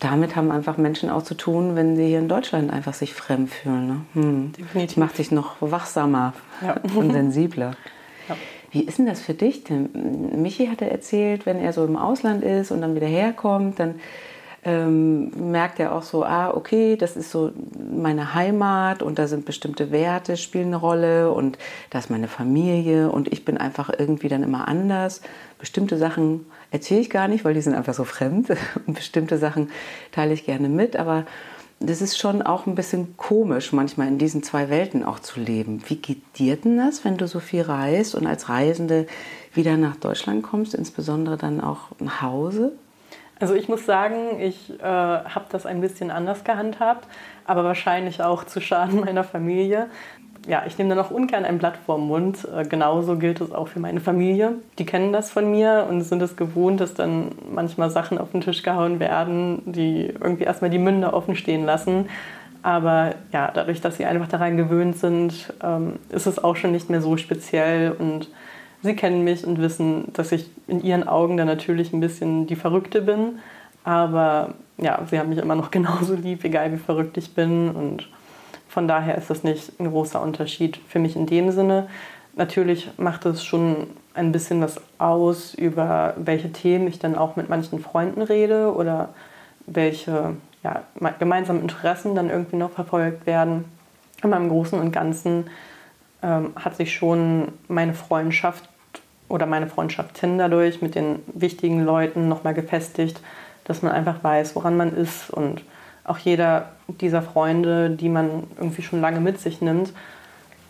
B: damit haben einfach Menschen auch zu tun, wenn sie hier in Deutschland einfach sich fremd fühlen. Ne? Hm. Definitiv. Macht dich noch wachsamer ja. und sensibler. Ja. Wie ist denn das für dich? Denn Michi hatte erzählt, wenn er so im Ausland ist und dann wieder herkommt, dann ähm, merkt er auch so, ah, okay, das ist so meine Heimat und da sind bestimmte Werte, spielen eine Rolle und da ist meine Familie und ich bin einfach irgendwie dann immer anders. Bestimmte Sachen erzähle ich gar nicht, weil die sind einfach so fremd und bestimmte Sachen teile ich gerne mit, aber das ist schon auch ein bisschen komisch, manchmal in diesen zwei Welten auch zu leben. Wie geht dir denn das, wenn du so viel reist und als Reisende wieder nach Deutschland kommst, insbesondere dann auch nach Hause?
A: Also ich muss sagen, ich äh, habe das ein bisschen anders gehandhabt, aber wahrscheinlich auch zu Schaden meiner Familie ja, ich nehme dann auch ungern ein Blatt vorm Mund. Äh, genauso gilt es auch für meine Familie. Die kennen das von mir und sind es gewohnt, dass dann manchmal Sachen auf den Tisch gehauen werden, die irgendwie erstmal die Münder offen stehen lassen. Aber ja, dadurch, dass sie einfach daran gewöhnt sind, ähm, ist es auch schon nicht mehr so speziell und sie kennen mich und wissen, dass ich in ihren Augen dann natürlich ein bisschen die Verrückte bin. Aber ja, sie haben mich immer noch genauso lieb, egal wie verrückt ich bin und von daher ist das nicht ein großer Unterschied für mich in dem Sinne. Natürlich macht es schon ein bisschen was aus, über welche Themen ich dann auch mit manchen Freunden rede oder welche ja, gemeinsamen Interessen dann irgendwie noch verfolgt werden. Aber im Großen und Ganzen ähm, hat sich schon meine Freundschaft oder meine Freundschaften dadurch mit den wichtigen Leuten nochmal gefestigt, dass man einfach weiß, woran man ist und auch jeder dieser Freunde, die man irgendwie schon lange mit sich nimmt,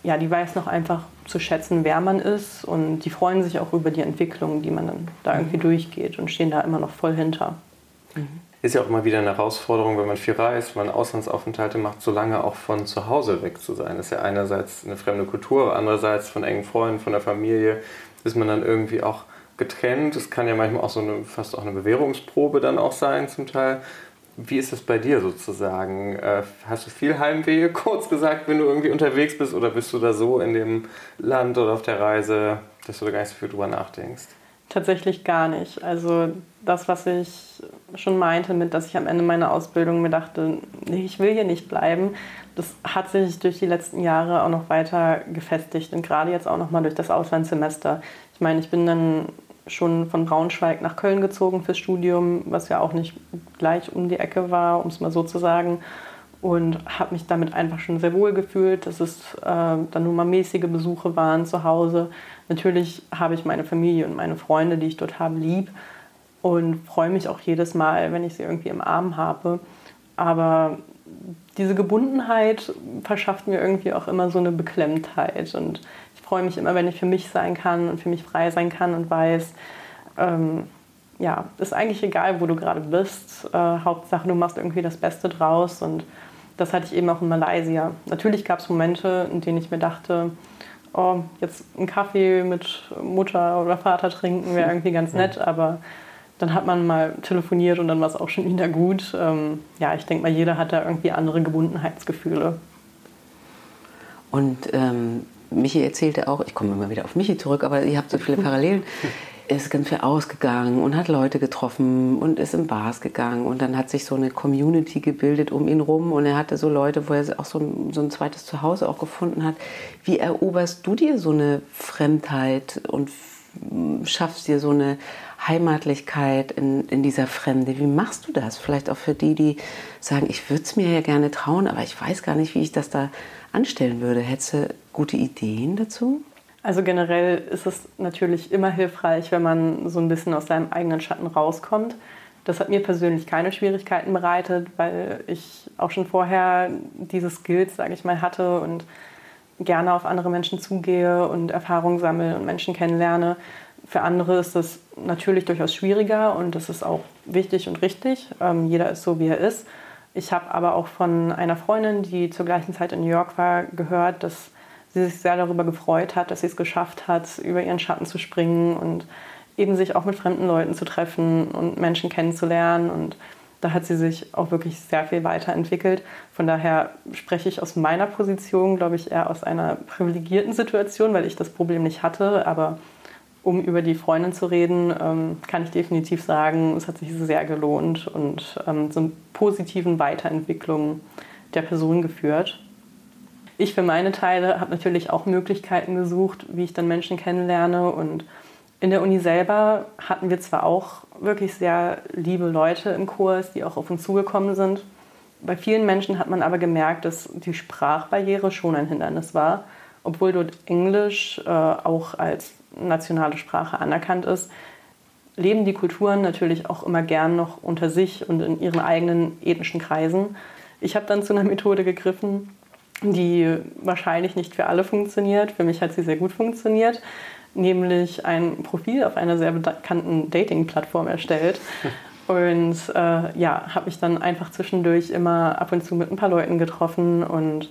A: ja, die weiß noch einfach zu schätzen, wer man ist und die freuen sich auch über die Entwicklung, die man dann da irgendwie mhm. durchgeht und stehen da immer noch voll hinter.
C: Mhm. Ist ja auch immer wieder eine Herausforderung, wenn man viel reist, wenn man Auslandsaufenthalte macht, so lange auch von zu Hause weg zu sein. Das ist ja einerseits eine fremde Kultur, andererseits von engen Freunden, von der Familie, ist man dann irgendwie auch getrennt. Es kann ja manchmal auch so eine, fast auch eine Bewährungsprobe dann auch sein zum Teil. Wie ist das bei dir sozusagen? Äh, hast du viel Heimweh, kurz gesagt, wenn du irgendwie unterwegs bist oder bist du da so in dem Land oder auf der Reise, dass du da gar nicht so viel drüber nachdenkst?
A: Tatsächlich gar nicht. Also das, was ich schon meinte, mit, dass ich am Ende meiner Ausbildung mir dachte, nee, ich will hier nicht bleiben, das hat sich durch die letzten Jahre auch noch weiter gefestigt und gerade jetzt auch noch mal durch das Auslandssemester. Ich meine, ich bin dann schon von Braunschweig nach Köln gezogen fürs Studium, was ja auch nicht gleich um die Ecke war, um es mal so zu sagen. Und habe mich damit einfach schon sehr wohl gefühlt, dass es äh, dann nur mal mäßige Besuche waren zu Hause. Natürlich habe ich meine Familie und meine Freunde, die ich dort habe, lieb und freue mich auch jedes Mal, wenn ich sie irgendwie im Arm habe. Aber diese Gebundenheit verschafft mir irgendwie auch immer so eine Beklemmtheit. Und freue mich immer, wenn ich für mich sein kann und für mich frei sein kann und weiß, ähm, ja, ist eigentlich egal, wo du gerade bist. Äh, Hauptsache, du machst irgendwie das Beste draus. Und das hatte ich eben auch in Malaysia. Natürlich gab es Momente, in denen ich mir dachte, oh, jetzt einen Kaffee mit Mutter oder Vater trinken wäre irgendwie ganz nett, aber dann hat man mal telefoniert und dann war es auch schon wieder gut. Ähm, ja, ich denke mal, jeder hat da irgendwie andere Gebundenheitsgefühle.
B: Und ähm, Michi erzählte auch, ich komme immer wieder auf Michi zurück, aber ihr habt so viele Parallelen. Er ist ganz viel ausgegangen und hat Leute getroffen und ist in Bars gegangen und dann hat sich so eine Community gebildet um ihn rum und er hatte so Leute, wo er auch so ein, so ein zweites Zuhause auch gefunden hat. Wie eroberst du dir so eine Fremdheit und schaffst dir so eine Heimatlichkeit in, in dieser Fremde. Wie machst du das? Vielleicht auch für die, die sagen, ich würde es mir ja gerne trauen, aber ich weiß gar nicht, wie ich das da anstellen würde. Hättest du gute Ideen dazu?
A: Also generell ist es natürlich immer hilfreich, wenn man so ein bisschen aus seinem eigenen Schatten rauskommt. Das hat mir persönlich keine Schwierigkeiten bereitet, weil ich auch schon vorher diese Skills, sage ich mal, hatte und gerne auf andere Menschen zugehe und Erfahrungen sammle und Menschen kennenlerne. Für andere ist das natürlich durchaus schwieriger und das ist auch wichtig und richtig. Ähm, jeder ist so, wie er ist. Ich habe aber auch von einer Freundin, die zur gleichen Zeit in New York war, gehört, dass sie sich sehr darüber gefreut hat, dass sie es geschafft hat, über ihren Schatten zu springen und eben sich auch mit fremden Leuten zu treffen und Menschen kennenzulernen. Und da hat sie sich auch wirklich sehr viel weiterentwickelt. Von daher spreche ich aus meiner Position, glaube ich, eher aus einer privilegierten Situation, weil ich das Problem nicht hatte. Aber um über die Freundin zu reden, ähm, kann ich definitiv sagen, es hat sich sehr gelohnt und ähm, zu positiven Weiterentwicklungen der Person geführt. Ich für meine Teile habe natürlich auch Möglichkeiten gesucht, wie ich dann Menschen kennenlerne. Und in der Uni selber hatten wir zwar auch wirklich sehr liebe Leute im Kurs, die auch auf uns zugekommen sind. Bei vielen Menschen hat man aber gemerkt, dass die Sprachbarriere schon ein Hindernis war, obwohl dort Englisch äh, auch als nationale Sprache anerkannt ist, leben die Kulturen natürlich auch immer gern noch unter sich und in ihren eigenen ethnischen Kreisen. Ich habe dann zu einer Methode gegriffen, die wahrscheinlich nicht für alle funktioniert. Für mich hat sie sehr gut funktioniert, nämlich ein Profil auf einer sehr bekannten Dating-Plattform erstellt. Und äh, ja, habe mich dann einfach zwischendurch immer ab und zu mit ein paar Leuten getroffen und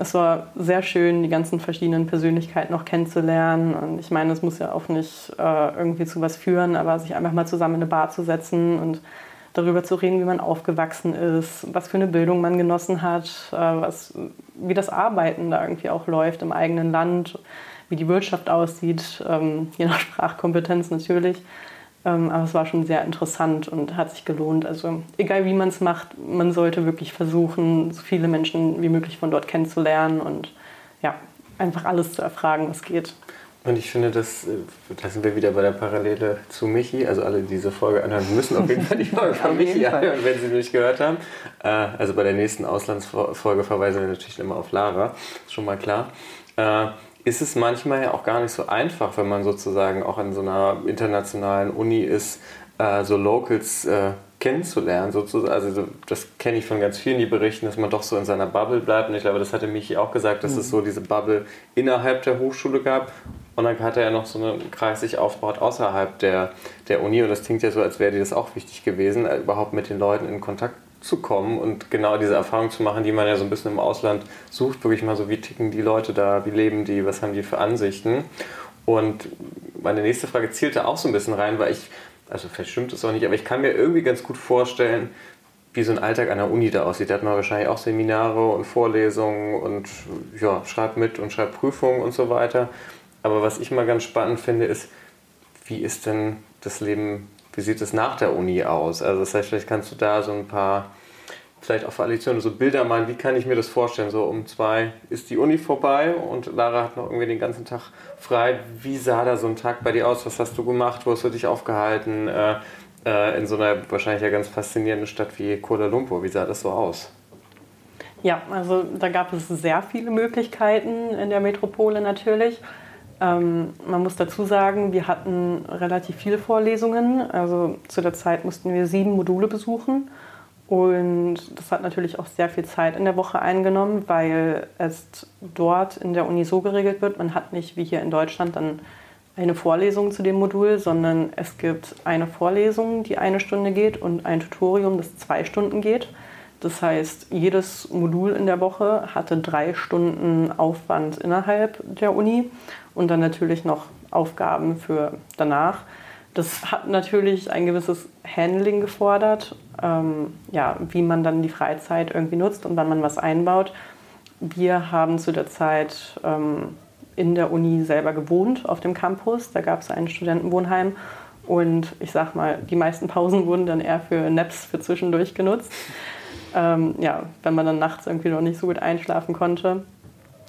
A: es war sehr schön, die ganzen verschiedenen Persönlichkeiten noch kennenzulernen. Und ich meine, es muss ja auch nicht äh, irgendwie zu was führen, aber sich einfach mal zusammen in eine Bar zu setzen und darüber zu reden, wie man aufgewachsen ist, was für eine Bildung man genossen hat, äh, was, wie das Arbeiten da irgendwie auch läuft im eigenen Land, wie die Wirtschaft aussieht, ähm, je nach Sprachkompetenz natürlich. Ähm, aber es war schon sehr interessant und hat sich gelohnt. Also egal wie man es macht, man sollte wirklich versuchen, so viele Menschen wie möglich von dort kennenzulernen und ja, einfach alles zu erfragen, was geht.
C: Und ich finde, das, äh, da sind wir wieder bei der Parallele zu Michi. Also alle, die diese Folge anhören, müssen auf jeden Fall die Folge von Michi anhören, wenn sie nicht gehört haben. Äh, also bei der nächsten Auslandsfolge verweisen wir natürlich immer auf Lara, ist schon mal klar. Ist es manchmal ja auch gar nicht so einfach, wenn man sozusagen auch in so einer internationalen Uni ist, äh, so Locals äh, kennenzulernen. Sozusagen. Also das kenne ich von ganz vielen, die berichten, dass man doch so in seiner Bubble bleibt. Und ich glaube, das hatte Michi auch gesagt, dass mhm. es so diese Bubble innerhalb der Hochschule gab. Und dann hat er ja noch so einen Kreis sich aufgebaut außerhalb der, der Uni. Und das klingt ja so, als wäre dir das auch wichtig gewesen, äh, überhaupt mit den Leuten in Kontakt zu kommen und genau diese Erfahrung zu machen, die man ja so ein bisschen im Ausland sucht, wirklich mal so, wie ticken die Leute da, wie leben die, was haben die für Ansichten. Und meine nächste Frage zielte auch so ein bisschen rein, weil ich, also vielleicht stimmt es auch nicht, aber ich kann mir irgendwie ganz gut vorstellen, wie so ein Alltag an der Uni da aussieht. Da hat man wahrscheinlich auch Seminare und Vorlesungen und ja, schreibt mit und schreibt Prüfungen und so weiter. Aber was ich mal ganz spannend finde, ist, wie ist denn das Leben wie sieht es nach der Uni aus? Also das heißt, vielleicht kannst du da so ein paar, vielleicht auch für Additionen so Bilder malen, wie kann ich mir das vorstellen? So um zwei ist die Uni vorbei und Lara hat noch irgendwie den ganzen Tag frei. Wie sah da so ein Tag bei dir aus? Was hast du gemacht? Wo hast du dich aufgehalten? Äh, äh, in so einer wahrscheinlich ja ganz faszinierenden Stadt wie Kuala Lumpur. Wie sah das so aus?
A: Ja, also da gab es sehr viele Möglichkeiten in der Metropole natürlich. Ähm, man muss dazu sagen, wir hatten relativ viele Vorlesungen. Also zu der Zeit mussten wir sieben Module besuchen. Und das hat natürlich auch sehr viel Zeit in der Woche eingenommen, weil es dort in der Uni so geregelt wird, man hat nicht wie hier in Deutschland dann eine Vorlesung zu dem Modul, sondern es gibt eine Vorlesung, die eine Stunde geht und ein Tutorium, das zwei Stunden geht. Das heißt, jedes Modul in der Woche hatte drei Stunden Aufwand innerhalb der Uni und dann natürlich noch Aufgaben für danach. Das hat natürlich ein gewisses Handling gefordert, ähm, ja, wie man dann die Freizeit irgendwie nutzt und wann man was einbaut. Wir haben zu der Zeit ähm, in der Uni selber gewohnt auf dem Campus. Da gab es ein Studentenwohnheim und ich sag mal, die meisten Pausen wurden dann eher für Naps für zwischendurch genutzt. Ähm, ja, wenn man dann nachts irgendwie noch nicht so gut einschlafen konnte.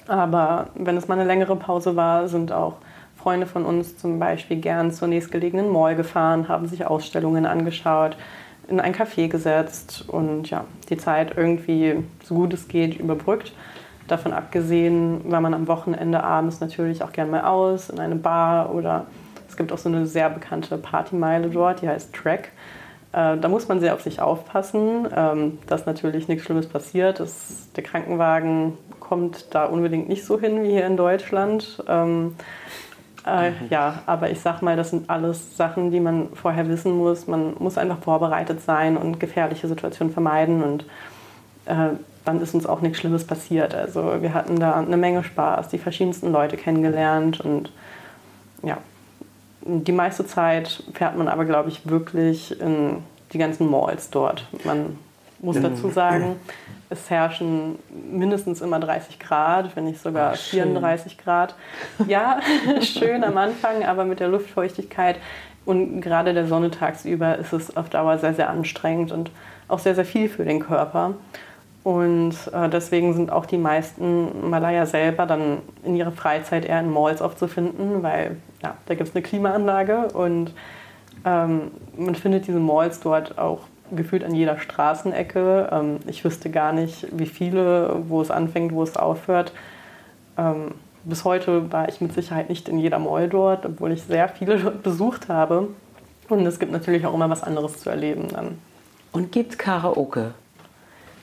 A: Aber wenn es mal eine längere Pause war, sind auch Freunde von uns zum Beispiel gern zur nächstgelegenen Mall gefahren, haben sich Ausstellungen angeschaut, in ein Café gesetzt und ja, die Zeit irgendwie so gut es geht überbrückt. Davon abgesehen war man am Wochenende abends natürlich auch gern mal aus in eine Bar oder es gibt auch so eine sehr bekannte Partymeile dort, die heißt Track. Äh, da muss man sehr auf sich aufpassen, ähm, dass natürlich nichts Schlimmes passiert. Das, der Krankenwagen kommt da unbedingt nicht so hin wie hier in Deutschland. Ähm, äh, mhm. Ja, aber ich sag mal, das sind alles Sachen, die man vorher wissen muss. Man muss einfach vorbereitet sein und gefährliche Situationen vermeiden. Und äh, dann ist uns auch nichts Schlimmes passiert. Also wir hatten da eine Menge Spaß, die verschiedensten Leute kennengelernt und ja, die meiste Zeit fährt man aber, glaube ich, wirklich in die ganzen Malls dort. Man muss dazu sagen, es herrschen mindestens immer 30 Grad, wenn nicht sogar Ach, 34 Grad. Ja, schön am Anfang, aber mit der Luftfeuchtigkeit und gerade der Sonne tagsüber ist es auf Dauer sehr, sehr anstrengend und auch sehr, sehr viel für den Körper. Und äh, deswegen sind auch die meisten Malaya selber dann in ihrer Freizeit eher in Malls aufzufinden, weil ja, da gibt es eine Klimaanlage und ähm, man findet diese Malls dort auch gefühlt an jeder Straßenecke. Ähm, ich wüsste gar nicht, wie viele, wo es anfängt, wo es aufhört. Ähm, bis heute war ich mit Sicherheit nicht in jeder Mall dort, obwohl ich sehr viele dort besucht habe. Und es gibt natürlich auch immer was anderes zu erleben dann.
B: Und gibt Karaoke?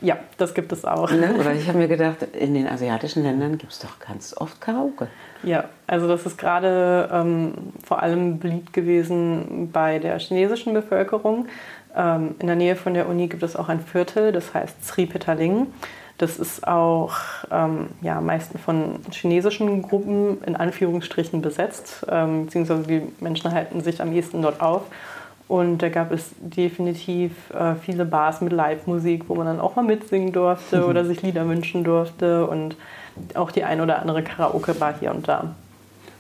A: Ja, das gibt es auch.
B: Ne? Weil ich habe mir gedacht, in den asiatischen Ländern gibt es doch ganz oft Karaoke.
A: Ja, also das ist gerade ähm, vor allem beliebt gewesen bei der chinesischen Bevölkerung. Ähm, in der Nähe von der Uni gibt es auch ein Viertel, das heißt Sri Petaling. Das ist auch ähm, ja, meistens von chinesischen Gruppen in Anführungsstrichen besetzt, ähm, beziehungsweise die Menschen halten sich am ehesten dort auf. Und da gab es definitiv äh, viele Bars mit Live-Musik, wo man dann auch mal mitsingen durfte oder sich Lieder wünschen durfte und auch die ein oder andere Karaoke-Bar hier und da.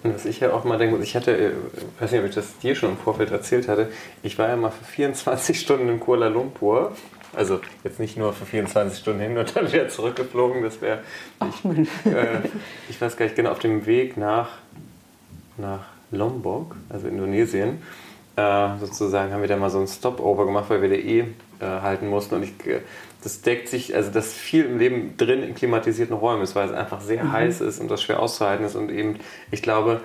C: Und was ich ja auch mal denke, ich hatte, ich äh, weiß nicht, ob ich das dir schon im Vorfeld erzählt hatte, ich war ja mal für 24 Stunden in Kuala Lumpur. Also jetzt nicht nur für 24 Stunden hin und dann wieder zurückgeflogen, das wäre, ich, äh, ich weiß gar nicht genau, auf dem Weg nach, nach Lombok, also Indonesien äh, sozusagen haben wir da mal so ein Stopover gemacht, weil wir da eh äh, halten mussten. Und ich, äh, das deckt sich, also dass viel im Leben drin in klimatisierten Räumen ist, weil es einfach sehr mhm. heiß ist und das schwer auszuhalten ist. Und eben, ich glaube,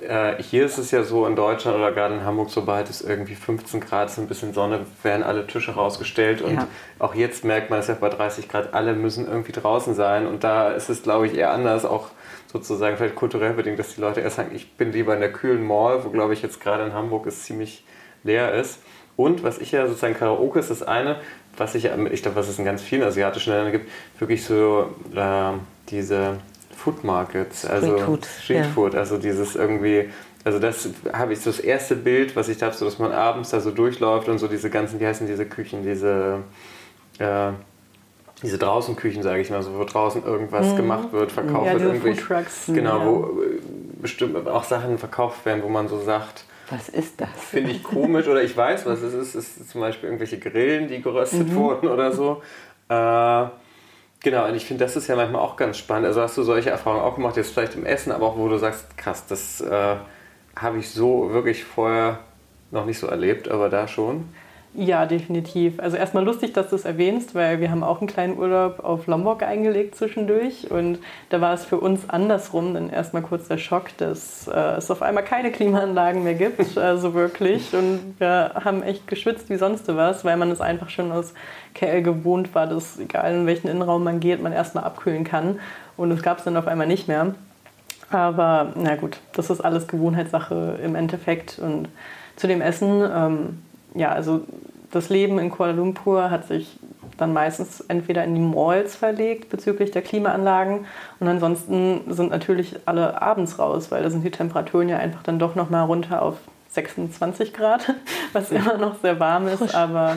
C: äh, hier ist es ja so in Deutschland oder gerade in Hamburg, sobald es irgendwie 15 Grad ist, ein bisschen Sonne, werden alle Tische rausgestellt. Und ja. auch jetzt merkt man es ja bei 30 Grad, alle müssen irgendwie draußen sein. Und da ist es, glaube ich, eher anders, auch sozusagen vielleicht kulturell bedingt, dass die Leute erst sagen, ich bin lieber in der kühlen Mall, wo glaube ich jetzt gerade in Hamburg es ziemlich leer ist. Und was ich ja sozusagen Karaoke ist das eine, was ich, ich glaube, was es in ganz vielen asiatischen Ländern gibt, wirklich so äh, diese Food Markets, also Street Food, Street Food also dieses irgendwie, also das habe ich so das erste Bild, was ich habe, so dass man abends da so durchläuft und so diese ganzen, wie heißen diese Küchen, diese äh, diese Draußenküchen, sage ich mal, so wo draußen irgendwas mhm. gemacht wird, verkauft
A: ja,
C: wird.
A: Irgendwie, Trucks.
C: Genau, ja. wo äh, bestimmt auch Sachen verkauft werden, wo man so sagt,
B: Was ist das?
C: Finde ich komisch oder ich weiß, was es ist. Es ist zum Beispiel irgendwelche Grillen, die geröstet mhm. wurden oder so. Äh, genau, und ich finde, das ist ja manchmal auch ganz spannend. Also hast du solche Erfahrungen auch gemacht, jetzt vielleicht im Essen, aber auch wo du sagst, krass, das äh, habe ich so wirklich vorher noch nicht so erlebt, aber da schon.
A: Ja, definitiv. Also erstmal lustig, dass du es erwähnst, weil wir haben auch einen kleinen Urlaub auf Lombok eingelegt zwischendurch und da war es für uns andersrum, dann erstmal kurz der Schock, dass äh, es auf einmal keine Klimaanlagen mehr gibt, also wirklich und wir haben echt geschwitzt wie sonst was, weil man es einfach schon aus KL gewohnt war, dass egal in welchen Innenraum man geht, man erstmal abkühlen kann und es gab es dann auf einmal nicht mehr. Aber na gut, das ist alles Gewohnheitssache im Endeffekt und zu dem Essen, ähm, ja, also das Leben in Kuala Lumpur hat sich dann meistens entweder in die Malls verlegt bezüglich der Klimaanlagen und ansonsten sind natürlich alle abends raus, weil da sind die Temperaturen ja einfach dann doch noch mal runter auf 26 Grad, was immer noch sehr warm ist, aber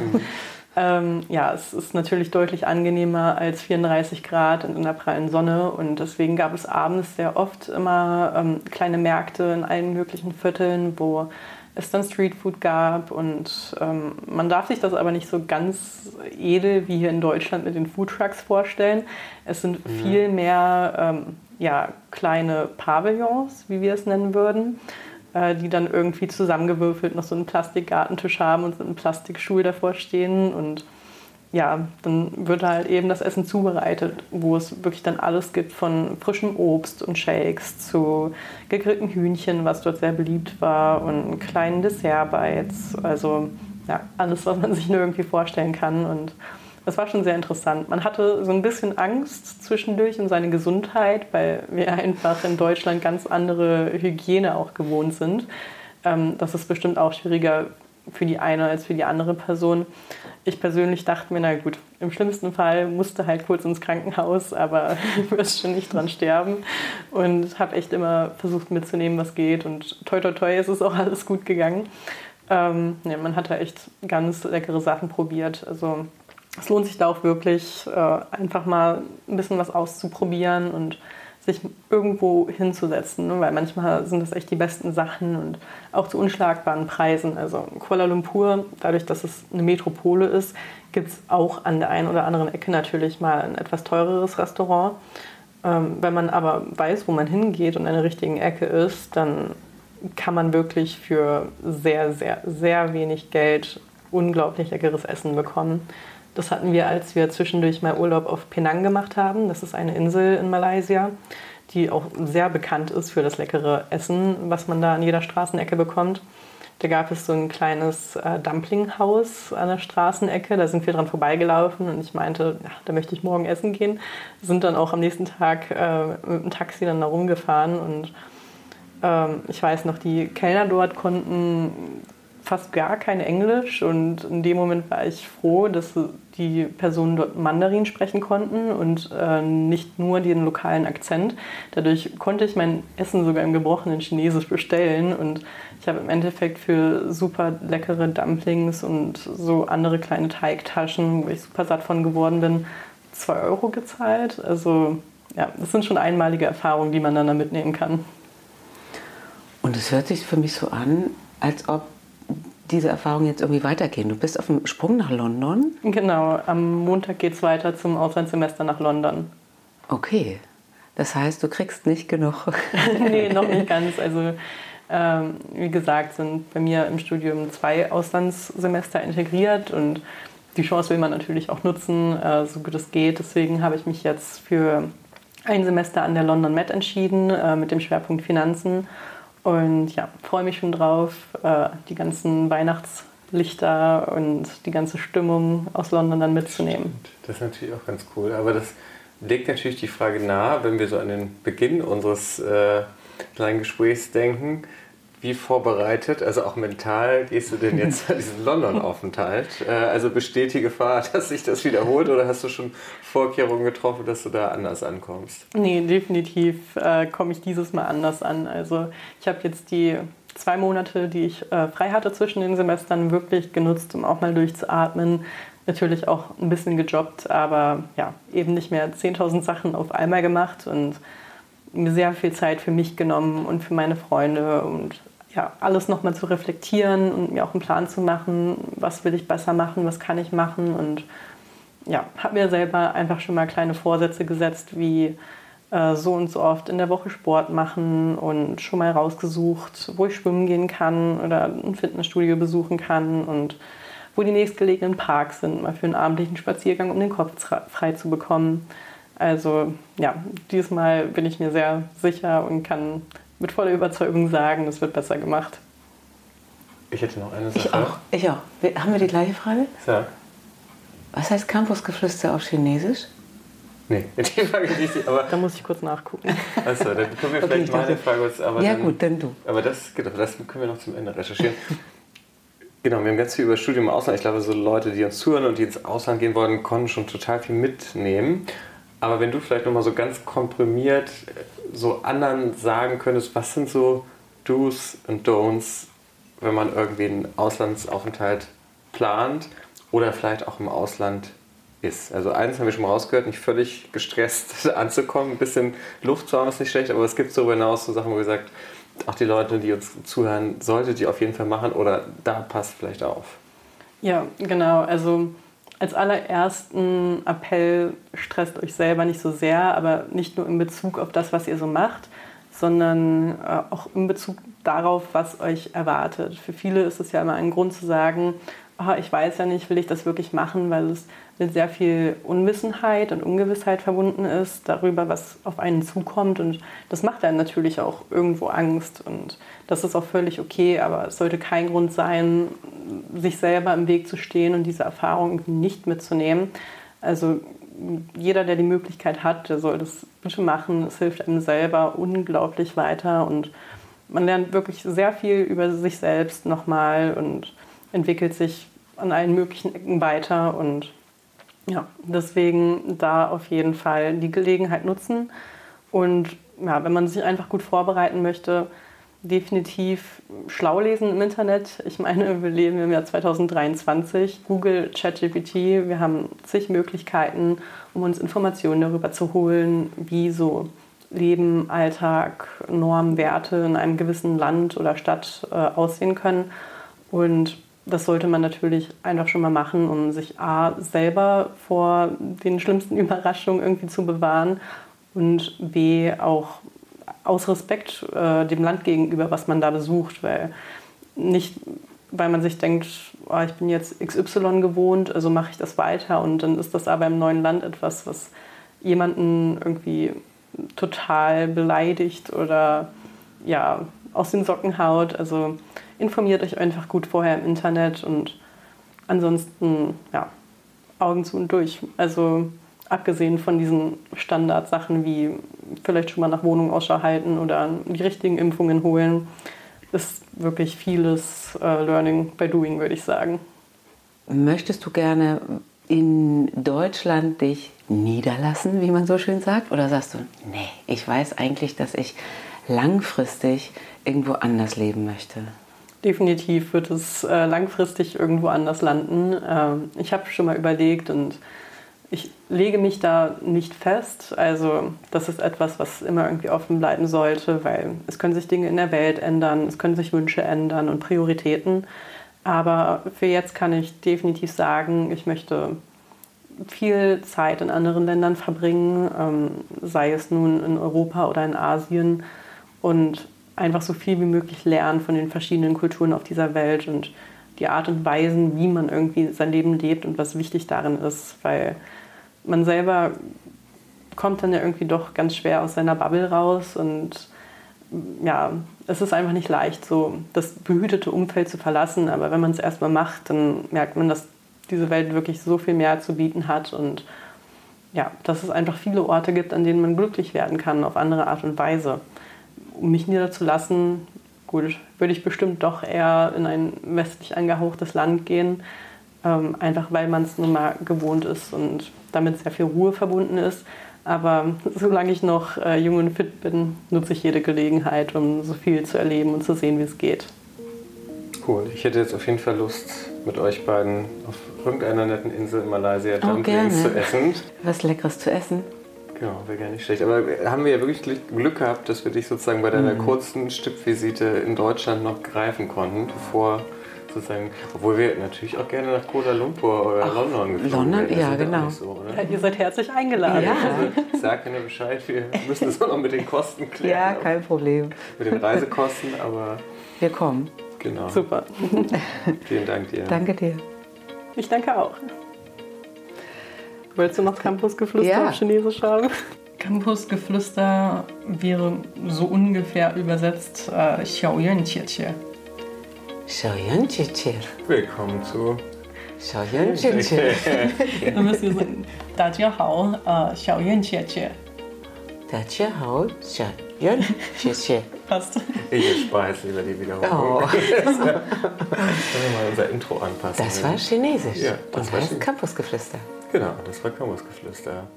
A: ähm, ja, es ist natürlich deutlich angenehmer als 34 Grad in der prallen Sonne. Und deswegen gab es abends sehr oft immer ähm, kleine Märkte in allen möglichen Vierteln, wo es dann Streetfood gab und ähm, man darf sich das aber nicht so ganz edel wie hier in Deutschland mit den Foodtrucks vorstellen. Es sind mhm. viel mehr ähm, ja, kleine Pavillons, wie wir es nennen würden, äh, die dann irgendwie zusammengewürfelt noch so einen Plastikgartentisch haben und so einen Plastikstuhl davor stehen und ja, dann wird halt eben das Essen zubereitet, wo es wirklich dann alles gibt, von frischem Obst und Shakes zu gegrillten Hühnchen, was dort sehr beliebt war, und kleinen Dessertbites. Also ja, alles, was man sich nur irgendwie vorstellen kann. Und das war schon sehr interessant. Man hatte so ein bisschen Angst zwischendurch um seine Gesundheit, weil wir einfach in Deutschland ganz andere Hygiene auch gewohnt sind. Ähm, das ist bestimmt auch schwieriger für die eine als für die andere Person. Ich persönlich dachte mir, na gut, im schlimmsten Fall musste halt kurz ins Krankenhaus, aber wirst schon nicht dran sterben. Und habe echt immer versucht mitzunehmen, was geht. Und toi toi toi ist es auch alles gut gegangen. Ähm, ja, man hat da echt ganz leckere Sachen probiert. Also es lohnt sich da auch wirklich, äh, einfach mal ein bisschen was auszuprobieren und sich irgendwo hinzusetzen, ne? weil manchmal sind das echt die besten Sachen und auch zu unschlagbaren Preisen. Also Kuala Lumpur, dadurch, dass es eine Metropole ist, gibt es auch an der einen oder anderen Ecke natürlich mal ein etwas teureres Restaurant. Ähm, wenn man aber weiß, wo man hingeht und in der richtigen Ecke ist, dann kann man wirklich für sehr, sehr, sehr wenig Geld unglaublich leckeres Essen bekommen. Das hatten wir, als wir zwischendurch mal Urlaub auf Penang gemacht haben. Das ist eine Insel in Malaysia, die auch sehr bekannt ist für das leckere Essen, was man da an jeder Straßenecke bekommt. Da gab es so ein kleines äh, Dumplinghaus an der Straßenecke. Da sind wir dran vorbeigelaufen und ich meinte, ja, da möchte ich morgen essen gehen. Sind dann auch am nächsten Tag äh, mit dem Taxi dann da rumgefahren und ähm, ich weiß noch, die Kellner dort konnten fast gar kein Englisch und in dem Moment war ich froh, dass die Personen dort Mandarin sprechen konnten und äh, nicht nur den lokalen Akzent. Dadurch konnte ich mein Essen sogar im gebrochenen Chinesisch bestellen und ich habe im Endeffekt für super leckere Dumplings und so andere kleine Teigtaschen, wo ich super satt von geworden bin, 2 Euro gezahlt. Also ja, das sind schon einmalige Erfahrungen, die man dann da mitnehmen kann.
B: Und es hört sich für mich so an, als ob diese Erfahrung jetzt irgendwie weitergehen? Du bist auf dem Sprung nach London?
A: Genau, am Montag geht es weiter zum Auslandssemester nach London.
B: Okay, das heißt, du kriegst nicht genug.
A: nee, noch nicht ganz. Also ähm, wie gesagt, sind bei mir im Studium zwei Auslandssemester integriert und die Chance will man natürlich auch nutzen, äh, so gut es geht. Deswegen habe ich mich jetzt für ein Semester an der London Met entschieden äh, mit dem Schwerpunkt Finanzen und ja, freue mich schon drauf, äh, die ganzen Weihnachtslichter und die ganze Stimmung aus London dann mitzunehmen.
C: Das ist natürlich auch ganz cool. Aber das legt natürlich die Frage nahe, wenn wir so an den Beginn unseres äh, kleinen Gesprächs denken wie vorbereitet, also auch mental, gehst du denn jetzt an diesen London-Aufenthalt? Äh, also besteht die Gefahr, dass sich das wiederholt oder hast du schon Vorkehrungen getroffen, dass du da anders ankommst?
A: Nee, definitiv äh, komme ich dieses Mal anders an. Also ich habe jetzt die zwei Monate, die ich äh, frei hatte zwischen den Semestern, wirklich genutzt, um auch mal durchzuatmen. Natürlich auch ein bisschen gejobbt, aber ja, eben nicht mehr 10.000 Sachen auf einmal gemacht und mir sehr viel Zeit für mich genommen und für meine Freunde und ja, alles nochmal zu reflektieren und mir auch einen Plan zu machen, was will ich besser machen, was kann ich machen. Und ja, habe mir selber einfach schon mal kleine Vorsätze gesetzt, wie äh, so und so oft in der Woche Sport machen und schon mal rausgesucht, wo ich schwimmen gehen kann oder ein Fitnessstudio besuchen kann und wo die nächstgelegenen Parks sind, mal für einen abendlichen Spaziergang, um den Kopf frei zu bekommen. Also ja, diesmal bin ich mir sehr sicher und kann mit voller Überzeugung sagen, es wird besser gemacht.
C: Ich hätte noch eine Sache.
B: Ich auch. Ich auch. Haben wir die gleiche Frage?
C: Ja.
B: Was heißt Campusgeflüster auf Chinesisch?
C: Nee, die Frage nicht, aber.
A: Da muss ich kurz nachgucken.
C: Achso, dann können wir vielleicht okay, meine Frage kurz. Aber
B: ja,
C: dann,
B: gut, dann du.
C: Aber das, genau, das können wir noch zum Ende recherchieren. genau, wir haben ganz viel über Studium im Ausland. Ich glaube, so Leute, die uns zuhören und die ins Ausland gehen wollen, konnten schon total viel mitnehmen. Aber wenn du vielleicht nochmal so ganz komprimiert so anderen sagen könntest, was sind so Do's und Don'ts, wenn man irgendwie einen Auslandsaufenthalt plant oder vielleicht auch im Ausland ist. Also eins haben wir schon rausgehört, nicht völlig gestresst anzukommen, ein bisschen Luft zu haben ist nicht schlecht, aber es gibt darüber hinaus so Sachen, wo gesagt, auch die Leute, die uns zuhören, solltet ihr auf jeden Fall machen oder da passt vielleicht auf.
A: Ja, genau. Also als allerersten Appell stresst euch selber nicht so sehr, aber nicht nur in Bezug auf das, was ihr so macht, sondern äh, auch in Bezug darauf, was euch erwartet. Für viele ist es ja immer ein Grund zu sagen, ich weiß ja nicht, will ich das wirklich machen, weil es mit sehr viel Unwissenheit und Ungewissheit verbunden ist darüber, was auf einen zukommt. Und das macht dann natürlich auch irgendwo Angst. Und das ist auch völlig okay, aber es sollte kein Grund sein, sich selber im Weg zu stehen und diese Erfahrung nicht mitzunehmen. Also jeder, der die Möglichkeit hat, der soll das bitte machen. Es hilft einem selber unglaublich weiter und man lernt wirklich sehr viel über sich selbst nochmal und entwickelt sich an allen möglichen Ecken weiter und ja, deswegen da auf jeden Fall die Gelegenheit nutzen. Und ja, wenn man sich einfach gut vorbereiten möchte, definitiv schlau lesen im Internet. Ich meine, wir leben im Jahr 2023. Google, ChatGPT, wir haben zig Möglichkeiten, um uns Informationen darüber zu holen, wie so Leben, Alltag, Normen, Werte in einem gewissen Land oder Stadt äh, aussehen können. Und das sollte man natürlich einfach schon mal machen, um sich A, selber vor den schlimmsten Überraschungen irgendwie zu bewahren und B, auch aus Respekt äh, dem Land gegenüber, was man da besucht, weil nicht, weil man sich denkt, oh, ich bin jetzt XY gewohnt, also mache ich das weiter und dann ist das aber im neuen Land etwas, was jemanden irgendwie total beleidigt oder ja, aus den Socken haut. Also informiert euch einfach gut vorher im Internet und ansonsten, ja, Augen zu und durch. Also abgesehen von diesen Standardsachen wie vielleicht schon mal nach Wohnung Ausschau halten oder die richtigen Impfungen holen, ist wirklich vieles äh, Learning by Doing, würde ich sagen.
B: Möchtest du gerne in Deutschland dich niederlassen, wie man so schön sagt? Oder sagst du, nee, ich weiß eigentlich, dass ich langfristig irgendwo anders leben möchte?
A: Definitiv wird es äh, langfristig irgendwo anders landen. Ähm, ich habe schon mal überlegt und ich lege mich da nicht fest. Also das ist etwas, was immer irgendwie offen bleiben sollte, weil es können sich Dinge in der Welt ändern, es können sich Wünsche ändern und Prioritäten. Aber für jetzt kann ich definitiv sagen, ich möchte viel Zeit in anderen Ländern verbringen, ähm, sei es nun in Europa oder in Asien und einfach so viel wie möglich lernen von den verschiedenen Kulturen auf dieser Welt und die Art und Weisen, wie man irgendwie sein Leben lebt und was wichtig darin ist, weil man selber kommt dann ja irgendwie doch ganz schwer aus seiner Bubble raus und ja, es ist einfach nicht leicht, so das behütete Umfeld zu verlassen, aber wenn man es erstmal macht, dann merkt man, dass diese Welt wirklich so viel mehr zu bieten hat und ja, dass es einfach viele Orte gibt, an denen man glücklich werden kann auf andere Art und Weise. Um mich niederzulassen, gut, würde ich bestimmt doch eher in ein westlich angehauchtes Land gehen, ähm, einfach weil man es nun mal gewohnt ist und damit sehr viel Ruhe verbunden ist. Aber solange ich noch äh, jung und fit bin, nutze ich jede Gelegenheit, um so viel zu erleben und zu sehen, wie es geht.
C: Cool. Ich hätte jetzt auf jeden Fall Lust, mit euch beiden auf irgendeiner netten Insel in Malaysia
B: oh,
C: Dumplings zu essen.
B: Was Leckeres zu essen.
C: Genau, wäre gar nicht schlecht. Aber haben wir ja wirklich Glück gehabt, dass wir dich sozusagen bei deiner mhm. kurzen Stippvisite in Deutschland noch greifen konnten, bevor sozusagen, obwohl wir natürlich auch gerne nach Kuala Lumpur oder Ach, London
B: geflogen London, ja, genau.
A: So, ja, ihr seid herzlich eingeladen.
C: Ja. Also, sag mir Bescheid, wir müssen das auch noch mit den Kosten klären.
B: Ja, kein Problem.
C: Mit den Reisekosten, aber...
B: Wir kommen.
C: Genau.
A: Super.
C: Vielen Dank dir.
B: Danke dir.
A: Ich danke auch. Wolltest du noch Campusgeflüster ja. auf Chinesisch haben? Campusgeflüster wäre so ungefähr übersetzt äh, Xiaoyan Chiechie.
B: Xiaoyan Chiechie.
C: Willkommen zu
B: Xiaoyan Chiechie.
A: Dann müsst ihr sagen, Dajiahao äh,
B: Xiaoyan Chiechie. Dajiahao Xiaoyan Chiechie.
A: Passt.
C: Ich spare jetzt lieber die Wiederholung. Oh. Können wir mal unser Intro anpassen.
B: Das war Chinesisch. Ja, das Und heißt Campusgeflüster.
C: Genau, das war Campusgeflüster.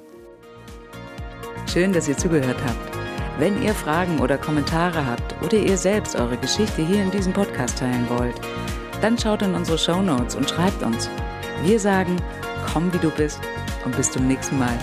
B: Schön, dass ihr zugehört habt. Wenn ihr Fragen oder Kommentare habt oder ihr selbst eure Geschichte hier in diesem Podcast teilen wollt, dann schaut in unsere Show Notes und schreibt uns. Wir sagen, komm wie du bist und bis zum nächsten Mal.